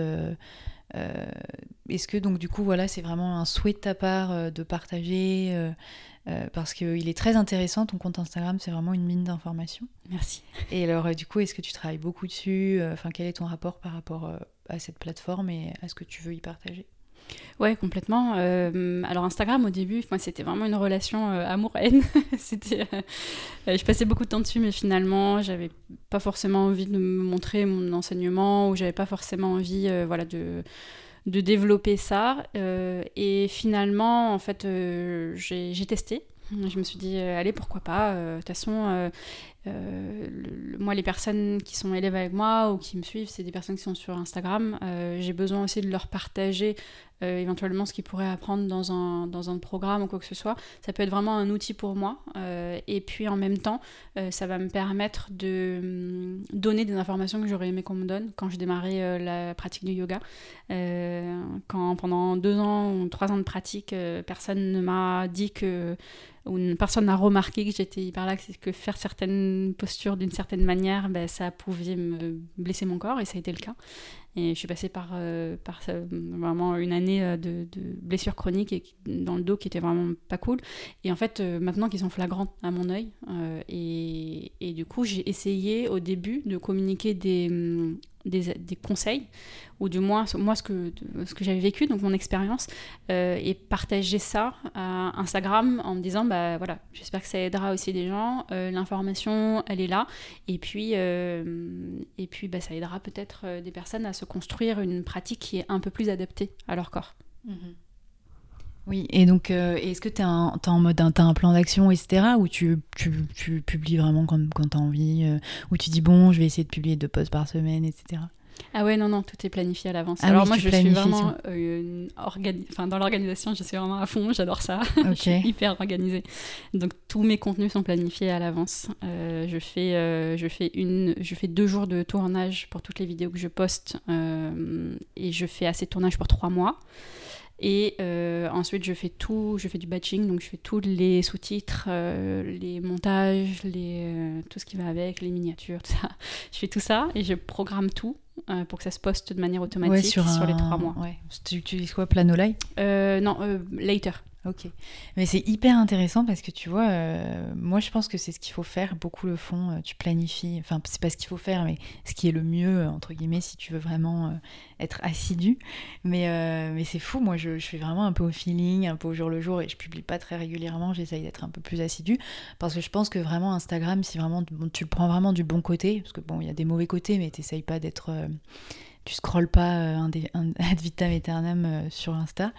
Est-ce que donc du coup, voilà, c'est vraiment un souhait de ta part de partager parce qu'il est très intéressant, ton compte Instagram, c'est vraiment une mine d'informations. Merci. Et alors, du coup, est-ce que tu travailles beaucoup dessus Enfin, quel est ton rapport par rapport à cette plateforme et à ce que tu veux y partager? Ouais, complètement. Euh, alors Instagram au début, moi c'était vraiment une relation euh, amour-haine. <laughs> c'était, euh, je passais beaucoup de temps dessus, mais finalement j'avais pas forcément envie de me montrer mon enseignement ou j'avais pas forcément envie, voilà, de de développer ça. et finalement, en fait, j'ai testé. Je me suis dit, allez, pourquoi pas? De toute façon, euh, moi, les personnes qui sont élèves avec moi ou qui me suivent, c'est des personnes qui sont sur Instagram. Euh, j'ai besoin aussi de leur partager euh, éventuellement ce qu'ils pourraient apprendre dans un, dans un programme ou quoi que ce soit. Ça peut être vraiment un outil pour moi. et puis en même temps, ça va me permettre de hum, donner des informations que j'aurais aimé qu'on me donne quand je démarrais la pratique du yoga. quand pendant deux ans ou trois ans de pratique, personne ne m'a dit que où personne n'a remarqué que j'étais hyper laxe que faire certaines postures d'une certaine manière, ben, ça pouvait me blesser mon corps, et ça a été le cas. Et je suis passée par, euh, vraiment une année euh, de, blessures chroniques dans le dos qui était vraiment pas cool. Et en fait, euh, maintenant qu'ils sont flagrants à mon œil, et, et, du coup, j'ai essayé au début de communiquer des, hum, des, conseils, ou du moins moi ce que, ce que j'avais vécu, donc mon expérience, et partager ça à Instagram en me disant, bah voilà, j'espère que ça aidera aussi des gens, l'information elle est là, et puis, et puis bah, ça aidera peut-être des personnes à se construire une pratique qui est un peu plus adaptée à leur corps. Mhm. Oui, et donc, euh, est-ce que tu es, en mode, as un plan d'action, etc., ou tu, tu, tu, publies vraiment quand, quand tu as envie, euh, ou tu dis, bon, je vais essayer de publier deux posts par semaine, etc. Ah ouais, non, non, tout est planifié à l'avance. Ah Alors oui, moi, je suis vraiment euh, organi- dans l'organisation, je suis vraiment à fond, j'adore ça. <laughs> je suis hyper organisée. Donc tous mes contenus sont planifiés à l'avance. Euh, je fais, euh, je fais une, je fais deux jours de tournage pour toutes les vidéos que je poste et je fais assez de tournage pour trois mois. Et euh, ensuite, je fais tout, je fais du batching, donc je fais tous les sous-titres, euh, les montages, les, euh, tout ce qui va avec, les miniatures, tout ça. <laughs> Je fais tout ça et je programme tout pour que ça se poste de manière automatique Ouais, sur, sur, les trois mois. Ouais. Tu utilises quoi Planolite? Euh, non, later. Ok. Mais c'est hyper intéressant parce que tu vois, euh, moi je pense que c'est ce qu'il faut faire. Beaucoup le font. euh, tu planifies. Enfin, c'est pas ce qu'il faut faire, mais ce qui est le mieux, euh, entre guillemets, si tu veux vraiment être assidu. Mais, mais c'est fou. Moi, je, je fais vraiment un peu au feeling, un peu au jour le jour et je publie pas très régulièrement. J'essaye d'être un peu plus assidu parce que je pense que vraiment Instagram, si vraiment tu le prends vraiment du bon côté, parce que bon, il y a des mauvais côtés, mais t'essayes pas d'être. Tu scrolles pas euh, un, un <laughs> ad vitam aeternam euh, sur Insta,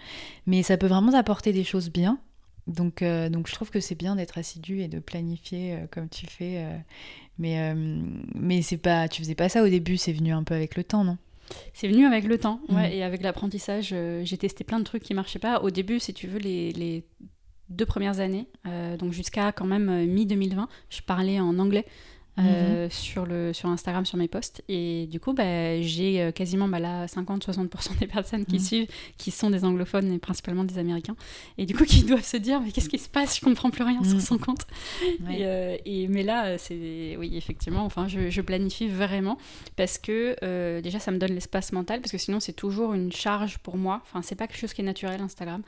mais ça peut vraiment t'apporter des choses bien. Donc, euh, donc je trouve que c'est bien d'être assidu et de planifier euh, comme tu fais. euh, mais mais c'est pas, tu faisais pas ça au début, c'est venu un peu avec le temps, non? C'est venu avec le temps, ouais, Mm. et avec l'apprentissage. euh, j'ai testé plein de trucs qui marchaient pas. Au début, si tu veux, les, les deux premières années, euh, donc jusqu'à quand même euh, mi-2020, je parlais en anglais. Euh, sur, le, sur Instagram, sur mes posts. Et du coup, bah, j'ai euh, quasiment bah, là 50-60% des personnes qui Mhm. suivent qui sont des anglophones et principalement des américains. Et du coup, qui <laughs> doivent se dire Mais qu'est-ce qui se passe? Je comprends plus rien sur Mhm. son compte. Ouais. Et, euh, et- mais là, c'est oui, effectivement. Enfin, je, je planifie vraiment parce que euh, déjà, ça me donne l'espace mental parce que sinon, c'est toujours une charge pour moi. Enfin, c'est pas quelque chose qui est naturel Instagram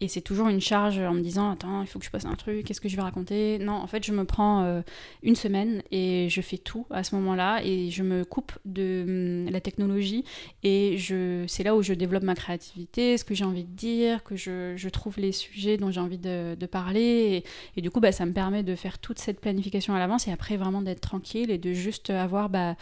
et c'est toujours une charge en me disant attends, il faut que je poste un truc. Qu'est-ce que je vais raconter? Non, en fait, je me prends une semaine et je fais tout à ce moment-là et je me coupe de hum, la technologie et je c'est là où je développe ma créativité, ce que j'ai envie de dire, que je, trouve les sujets dont j'ai envie de, parler et, du coup, bah, ça me permet de faire toute cette planification à l'avance et après vraiment d'être tranquille et de juste avoir bah,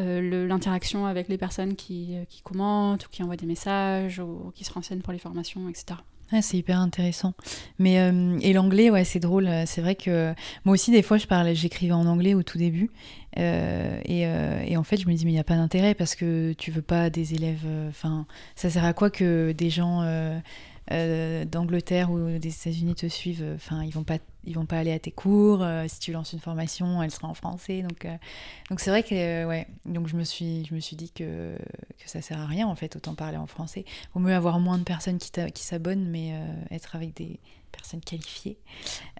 euh, l'interaction avec les personnes euh, qui commentent ou qui envoient des messages ou qui se renseignent pour les formations, etc. C'est hyper intéressant. Mais euh, et l'anglais, ouais, c'est drôle. C'est vrai que moi aussi, des fois, je parlais, j'écrivais en anglais au tout début, Euh, et, euh, et en fait, je me dis mais il n'y a pas d'intérêt parce que tu veux pas des élèves. Enfin, ça sert à quoi que des gens euh, euh, d'Angleterre ou des États-Unis te suivent Enfin, ils vont pas, ils vont pas aller à tes cours. euh, si tu lances une formation, elle sera en français. Donc, euh, donc c'est vrai que euh, ouais. Donc je me suis, je me suis dit que que ça sert à rien en fait. Autant parler en français. Vaut mieux avoir moins de personnes qui, qui s'abonnent, mais euh, être avec des personnes qualifiées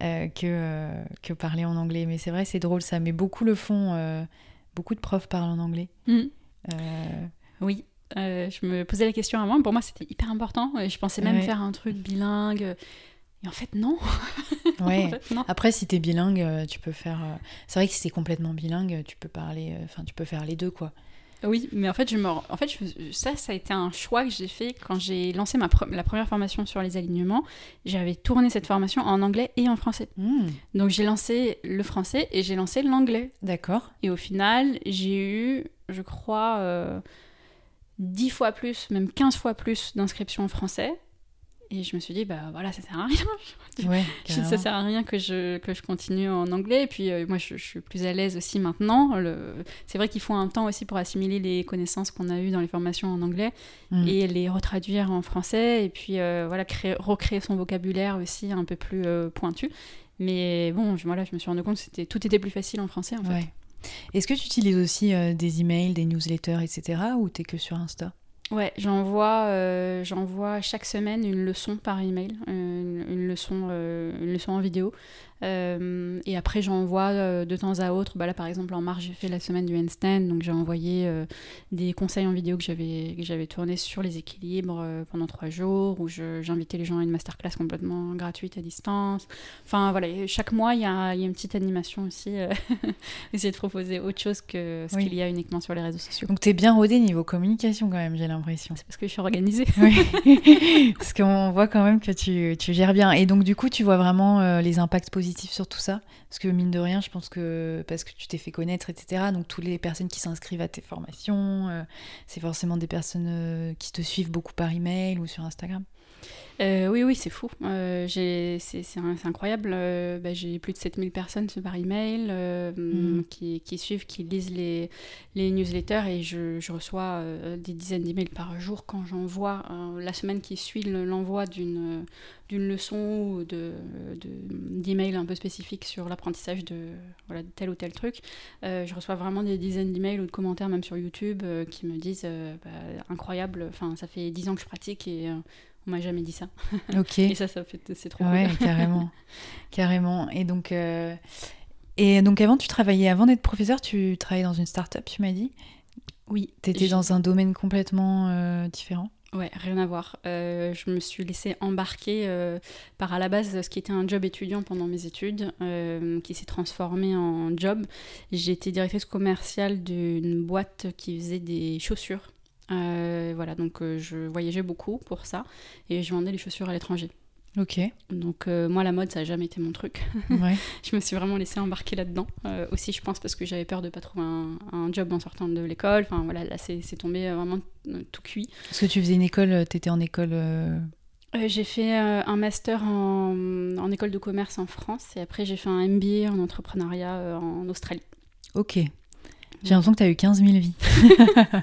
euh, que, euh, que parler en anglais. Mais c'est vrai, c'est drôle ça. Mais beaucoup le font. euh, beaucoup de profs parlent en anglais. Euh, Oui. Euh, je me posais la question avant, pour moi c'était hyper important. Je pensais même Ouais. faire un truc bilingue. Et en fait, non. <laughs> ouais. En fait, non. Après, si t'es bilingue, euh, tu peux faire. euh, C'est vrai que si t'es complètement bilingue, tu peux parler. Enfin, tu peux faire les deux, quoi. Oui, mais en fait, je me... en fait je- ça, ça a été un choix que j'ai fait quand j'ai lancé ma pre- la première formation sur les alignements. J'avais tourné cette formation en anglais et en français. Hmm, Donc j'ai lancé le français et j'ai lancé l'anglais. D'accord. Et au final, j'ai eu, je crois, euh, 10 fois plus, même 15 fois plus d'inscriptions en français. Et je me suis dit, bah voilà, ça sert à rien. <laughs> Ouais. <laughs> ça sert à rien que je, que je continue en anglais. Et puis euh, moi, je, je suis plus à l'aise aussi maintenant. Le- C'est vrai qu'il faut un temps aussi pour assimiler les connaissances qu'on a eues dans les formations en anglais Hmm. et les retraduire en français. Et puis euh, voilà, créer, recréer son vocabulaire aussi un peu plus euh, pointu. Mais bon, je, voilà, je me suis rendu compte que c'était, tout était plus facile en français en fait. Ouais. Est-ce que tu utilises aussi euh, des emails, des newsletters, etc. ou t'es que sur Insta? Ouais, j'envoie euh, j'envoie chaque semaine une leçon par email, une, une euh, une leçon en vidéo. Euh, et après, j'envoie euh, de temps à autre. Bah là, par exemple, en mars, j'ai fait la semaine du handstand, donc j'ai envoyé euh, des conseils en vidéo que j'avais que j'avais tourné sur les équilibres euh, pendant trois jours, où j'invitais les gens à une masterclass complètement gratuite à distance. Enfin voilà, et chaque mois, il y a, y a une petite animation aussi. <laughs> essayer de proposer autre chose que ce Oui. qu'il y a uniquement sur les réseaux sociaux. Donc t'es bien rodé niveau communication quand même, j'ai l'impression. C'est parce que je suis organisée. <laughs> Oui. <laughs> Parce qu'on voit quand même que tu, tu gères bien. Et donc du coup, tu vois vraiment les impacts positifs sur tout ça Parce que mine de rien, je pense que parce que tu t'es fait connaître, etc. Donc toutes les personnes qui s'inscrivent à tes formations, euh, c'est forcément des personnes euh, qui te suivent beaucoup par email ou sur Instagram. Euh, oui, oui, c'est fou. Euh, c'est incroyable. Euh, bah, j'ai plus de 7000 personnes par email euh, Mm. qui, qui suivent, qui lisent les, les newsletters et je, je reçois des dizaines d'emails par jour quand j'envoie la semaine qui suit le- l'envoi d'une d'une leçon ou de de- d'emails un peu spécifiques sur l'apprentissage de, voilà, de tel ou tel truc. Je reçois vraiment des dizaines d'emails ou de commentaires, même sur YouTube, qui me disent bah, incroyable, enfin, ça fait 10 ans que je pratique et on m'a jamais dit ça. <laughs> Ok. Et ça, ça fait, c'est trop Ouais, cool. <laughs> carrément. carrément. Et donc, euh, et donc avant, tu travaillais, avant d'être professeur, tu travaillais dans une start-up, tu m'as dit Oui. T'étais je- dans un domaine complètement euh, différent Ouais, rien à voir. Euh, je me suis laissée embarquer euh, par à la base ce qui était un job étudiant pendant mes études, euh, qui s'est transformé en job. J'étais directrice commerciale d'une boîte qui faisait des chaussures. Euh, voilà, donc euh, je voyageais beaucoup pour ça et je vendais les chaussures à l'étranger. Ok. Donc euh, moi la mode ça n'a jamais été mon truc. <laughs> Ouais. je me suis vraiment laissée embarquer là-dedans. Aussi je pense parce que j'avais peur de pas trouver un, un job en sortant de l'école. Enfin voilà, là c'est tombé vraiment tout cuit. Parce que tu faisais une école, euh, t'étais en école. euh, j'ai fait euh, un master en, en école de commerce en France et après j'ai fait un MBA en entrepreneuriat euh, en Australie. Ok. J'ai l'impression que t'as eu 15 000 vies. <laughs>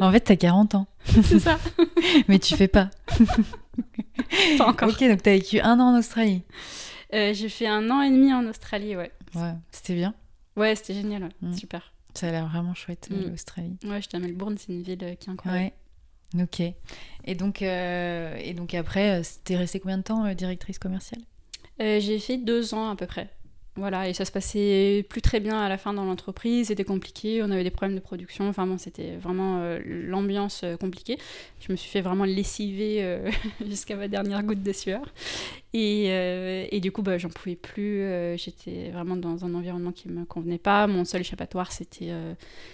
en fait, t'as 40 ans, <laughs> C'est ça <laughs> mais tu fais pas. <laughs> Pas encore. Ok, donc t'as vécu un an en Australie. Euh, j'ai fait un an et demi en Australie, ouais. Ouais, c'était bien. Ouais, c'était génial, ouais. Mm. super. Ça a l'air vraiment chouette, euh, Mm. l'Australie. Ouais, j'étais à Melbourne, c'est une ville euh, qui est incroyable. Ouais. Ok. Et donc, euh, et donc après, t'es restée combien de temps euh, directrice commerciale? J'ai fait deux ans à peu près. Voilà, et ça se passait plus très bien à la fin dans l'entreprise, c'était compliqué, on avait des problèmes de production, enfin bon, c'était vraiment euh, l'ambiance euh, compliquée. Je me suis fait vraiment lessiver euh, <laughs> jusqu'à ma dernière goutte de sueur. Et, et du coup, bah, j'en pouvais plus, j'étais vraiment dans un environnement qui me convenait pas. Mon seul échappatoire, c'était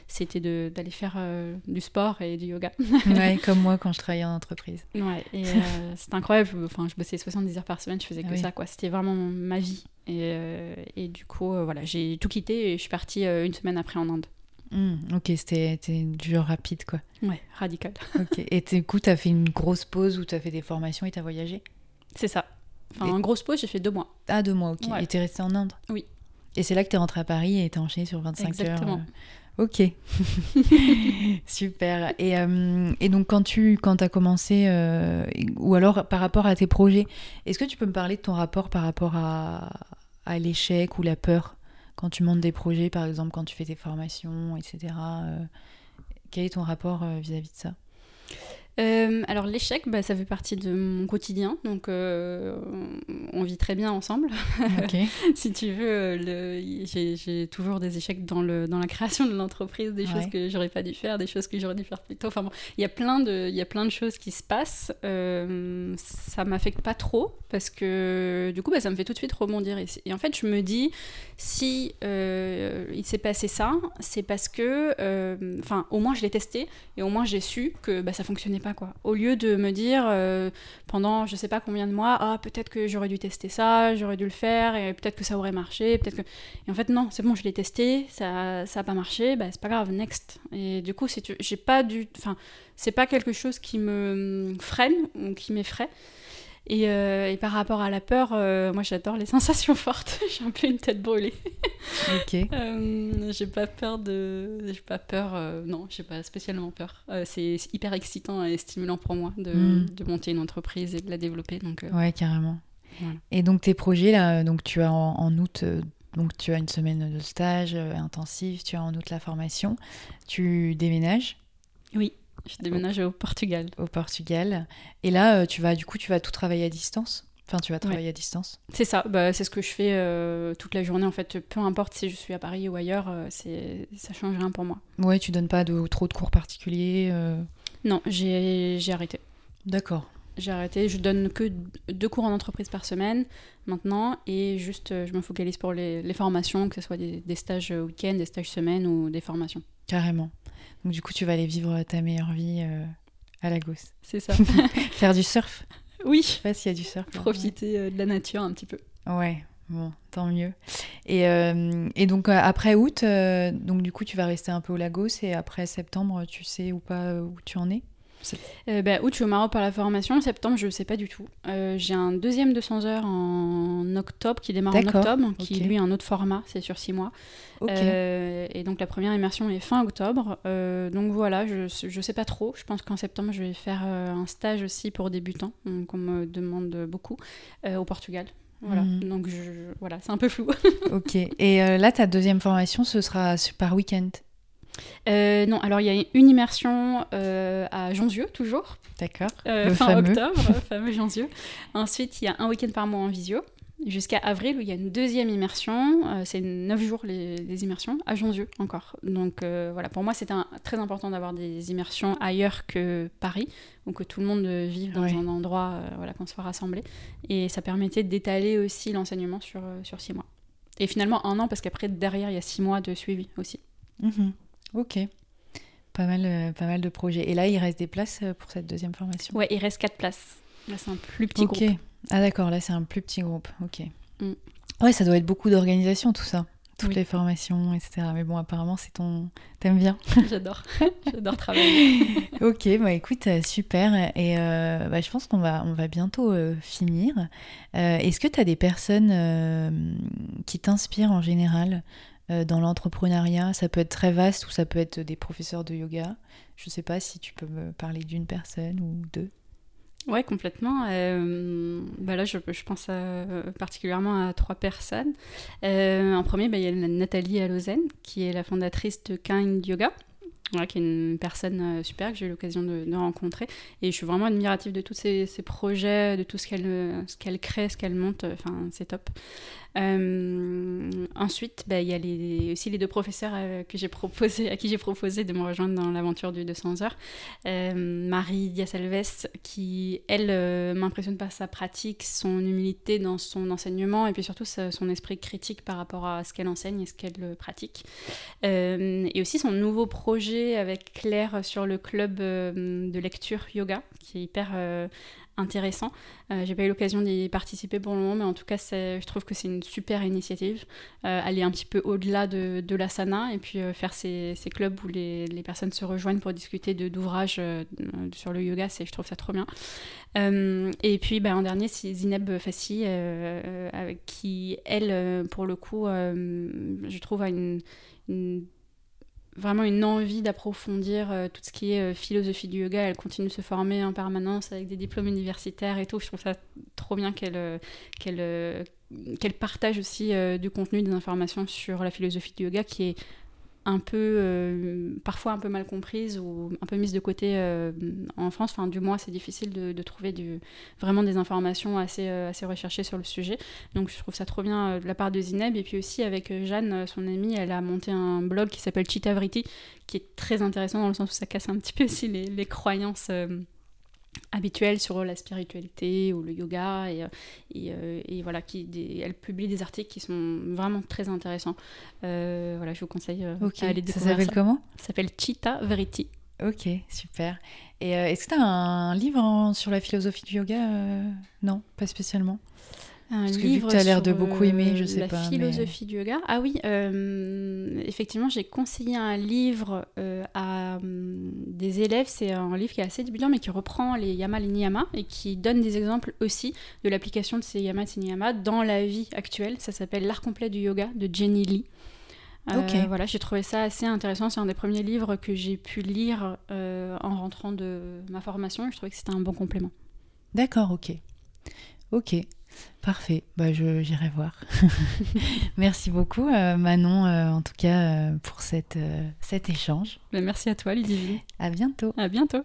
c'était de- d'aller faire du sport et du yoga. <laughs> Ouais, comme moi quand je travaillais en entreprise. Ouais, et c'était incroyable. Enfin, je bossais 70 heures par semaine, je faisais que Ah oui. ça, quoi. C'était vraiment ma vie. Et, euh, et du coup, euh, voilà, j'ai tout quitté et je suis partie euh, une semaine après en Inde. Hmm, ok, c'était c'était du genre rapide, quoi. Ouais, radical. <laughs> Ok. Et du coup, t'as fait une grosse pause où t'as fait des formations et t'as voyagé? C'est ça. Enfin, Et- en grosse pause, j'ai fait deux mois. Ah, deux mois, ok. Ouais. Et t'es resté en Inde? Oui. Et c'est là que t'es rentré à Paris et t'as enchaîné sur 25 Exactement. heures. euh, Ok. <laughs> Super. Et, euh, et donc, quand tu quand as commencé, euh, ou alors par rapport à tes projets, est-ce que tu peux me parler de ton rapport par rapport à, l'échec ou la peur quand tu montes des projets, par exemple, quand tu fais tes formations, etc. euh, quel est ton rapport vis-à-vis de ça? Euh, alors, l'échec, bah, ça fait partie de mon quotidien. Donc, euh, on vit très bien ensemble. <laughs> Si tu veux, euh, j'ai toujours des échecs dans, le, dans la création de l'entreprise, des Ouais. choses que j'aurais pas dû faire, des choses que j'aurais dû faire plus tôt. Enfin bon, il y a plein de, il y a plein de choses qui se passent. Euh, ça m'affecte pas trop parce que du coup, bah, ça me fait tout de suite rebondir. Et, et en fait, je me dis, si il s'est passé ça, c'est parce que, enfin, au moins je l'ai testé et au moins j'ai su que bah, ça fonctionnait pas Au lieu de me dire euh, pendant je sais pas combien de mois, ah peut-être que j'aurais dû tester ça, j'aurais dû le faire et peut-être que ça aurait marché, peut-être que. Et en fait non, c'est bon, je l'ai testé, ça ça pas marché, bah c'est pas grave, next. Et du coup, si tu, j'ai pas du, enfin, c'est pas quelque chose qui me freine ou qui m'effraie. Et, euh, et par rapport à la peur, euh, moi j'adore les <laughs> sensations fortes. <laughs> j'ai un peu une tête brûlée. Ok. <laughs> Euh, j'ai pas peur de. J'ai pas peur. non, j'ai pas spécialement peur. C'est hyper excitant et stimulant pour moi de, Mm. de monter une entreprise et de la développer. Donc, Ouais, carrément. Voilà. Et donc tes projets là, donc tu as en, en août, donc tu as une semaine de stage intensif, tu as en août la formation, tu déménages oui, je déménage au Portugal. au Portugal et là euh, tu vas du coup tu vas tout travailler à distance? Enfin tu vas travailler à distance? C'est ça, bah, c'est ce que je fais euh, toute la journée en fait. Peu importe si je suis à Paris ou ailleurs, euh, c'est ça change rien pour moi. Ouais, tu donnes pas de trop de cours particuliers. euh, Non, j'ai j'ai arrêté. D'accord. J'ai arrêté, je donne que deux cours en entreprise par semaine maintenant et juste euh, je me focalise pour les, les formations, que ce soit des, des stages week-end, des stages semaine ou des formations. Carrément. Donc du coup tu vas aller vivre ta meilleure vie euh, à Lagos. C'est ça. <laughs> Faire du surf. oui, Je sais pas s'il y a du surf. là. profiter euh, de la nature un petit peu. Ouais, bon, tant mieux. Et, euh, et donc euh, après août, euh, donc du coup tu vas rester un peu au Lagos et après septembre, tu sais ou pas euh, où tu en es? Euh, bah, Août, je suis au Maroc par la formation. Septembre, je ne sais pas du tout. Euh, j'ai un deuxième 200 heures en octobre qui démarre en octobre, qui ok. lui a un autre format, c'est sur six mois. Euh, et donc la première immersion est fin octobre. Euh, donc voilà, je, je sais pas trop. Je pense qu'en septembre, je vais faire un stage aussi pour débutants, donc on me demande beaucoup, au Portugal. Voilà, Mhm. donc je, voilà, c'est un peu flou. Ok. Et là, ta deuxième formation, ce sera par week-end. Euh, non, alors il y a une immersion euh, à Jonzieux, toujours, D'accord. euh, fin fameux. octobre, <laughs> fameux Jonzieux. Ensuite, il y a un week-end par mois en visio, jusqu'à avril où il y a une deuxième immersion. c'est 9 jours les, les immersions, à Jonzieux encore. Donc voilà, pour moi, c'était très important d'avoir des immersions ailleurs que Paris, ou que tout le monde vive dans Ouais. un endroit, voilà, qu'on soit rassemblés. Et ça permettait d'étaler aussi l'enseignement sur, sur six mois. Et finalement un an, parce qu'après, derrière, il y a six mois de suivi aussi. Mhm. Ok. Pas mal, euh, pas mal de projets. Et là, il reste des places euh, pour cette deuxième formation? Ouais, il reste quatre places. Là, c'est un plus petit groupe. Ah d'accord, là c'est un plus petit groupe. Ok. Mm. Ouais, ça doit être beaucoup d'organisation tout ça. Toutes Oui. les formations, etc. Mais bon, apparemment, c'est ton... T'aimes bien. <laughs> J'adore. <laughs> J'adore travailler. <laughs> ok, bah écoute, euh, super. Et euh, bah, je pense qu'on va, on va bientôt euh, finir. Euh, Est-ce que tu as des personnes qui t'inspirent en général? Dans l'entrepreneuriat Ça peut être très vaste ou ça peut être des professeurs de yoga. Je sais pas si tu peux me parler d'une personne ou deux. Ouais, complètement. Euh, bah là, je, pense particulièrement à trois personnes. Euh, en premier, bah, il y a Nathalie Allozen, qui est la fondatrice de Kind Yoga. Qui est une personne euh, super que j'ai eu l'occasion de, rencontrer. Et je suis vraiment admirative de tous ses, ses projets, de tout ce qu'elle euh, ce qu'elle crée, ce qu'elle monte. Enfin, c'est top. Euh, ensuite, bah, il y a les, aussi les deux professeurs euh, que j'ai proposé, à qui j'ai proposé de me rejoindre dans l'aventure du 200 heures. Euh, Marie Diaz-Alves, qui, elle, euh, m'impressionne par sa pratique, son humilité dans son enseignement et puis surtout son esprit critique par rapport à ce qu'elle enseigne et ce qu'elle pratique. Et aussi son nouveau projet avec Claire sur le club de lecture yoga, qui est hyper intéressant. Euh, J'ai pas eu l'occasion d'y participer pour le moment, mais en tout cas, je trouve que c'est une super initiative. Euh, aller un petit peu au-delà de, de l'asana et puis euh, faire ces, clubs où les, personnes se rejoignent pour discuter d'ouvrages euh, sur le yoga, je trouve ça trop bien. Et puis bah, en dernier, c'est Zineb Fassi, qui, elle, pour le coup, je trouve a une- vraiment une envie d'approfondir euh, tout ce qui est euh, philosophie du yoga. Elle continue de se former en permanence avec des diplômes universitaires et tout. Je trouve ça trop bien qu'elle euh, partage aussi du contenu, des informations sur la philosophie du yoga qui est un peu, euh, parfois un peu mal comprise ou un peu mise de côté euh, en France. Enfin, du moins, c'est difficile de, trouver vraiment des informations assez, euh, assez recherchées sur le sujet. Donc, je trouve ça trop bien de la part de Zineb. Et puis aussi, avec Jeanne, son amie, elle a monté un blog qui s'appelle Chitavriti, qui est très intéressant dans le sens où ça casse un petit peu aussi les, les croyances. Habituelles sur la spiritualité ou le yoga et, euh, et, euh, et voilà qui des- elle publie des articles qui sont vraiment très intéressants Euh, voilà je vous conseille euh, Ok. à aller Ça découvrir s'appelle ça. comment? Ça s'appelle Chitta Verity. Ok, super. Et euh, est-ce que tu as un livre en- sur la philosophie du yoga Non, pas spécialement. Un Parce que livre que t'as l'air de beaucoup aimer, je euh, sais la pas, mais- philosophie du yoga. Ah oui, euh, effectivement, j'ai conseillé un livre euh, à hum, des élèves. C'est un livre qui est assez débutant, mais qui reprend les yamas, les niyamas, et qui donne des exemples aussi de l'application de ces yamas, de ces niyamas dans la vie actuelle. Ça s'appelle L'art complet du yoga de Jenny Lee. Euh, Ok. Voilà, j'ai trouvé ça assez intéressant. C'est un des premiers livres que j'ai pu lire euh, en rentrant de ma formation. Je trouvais que c'était un bon complément. D'accord, ok. Ok, parfait. Bah, je, j'irai voir. <laughs> Merci beaucoup, euh, Manon, euh, en tout cas, euh, pour cette, cet échange. Ben, Merci à toi, Ludivine. À bientôt. À bientôt.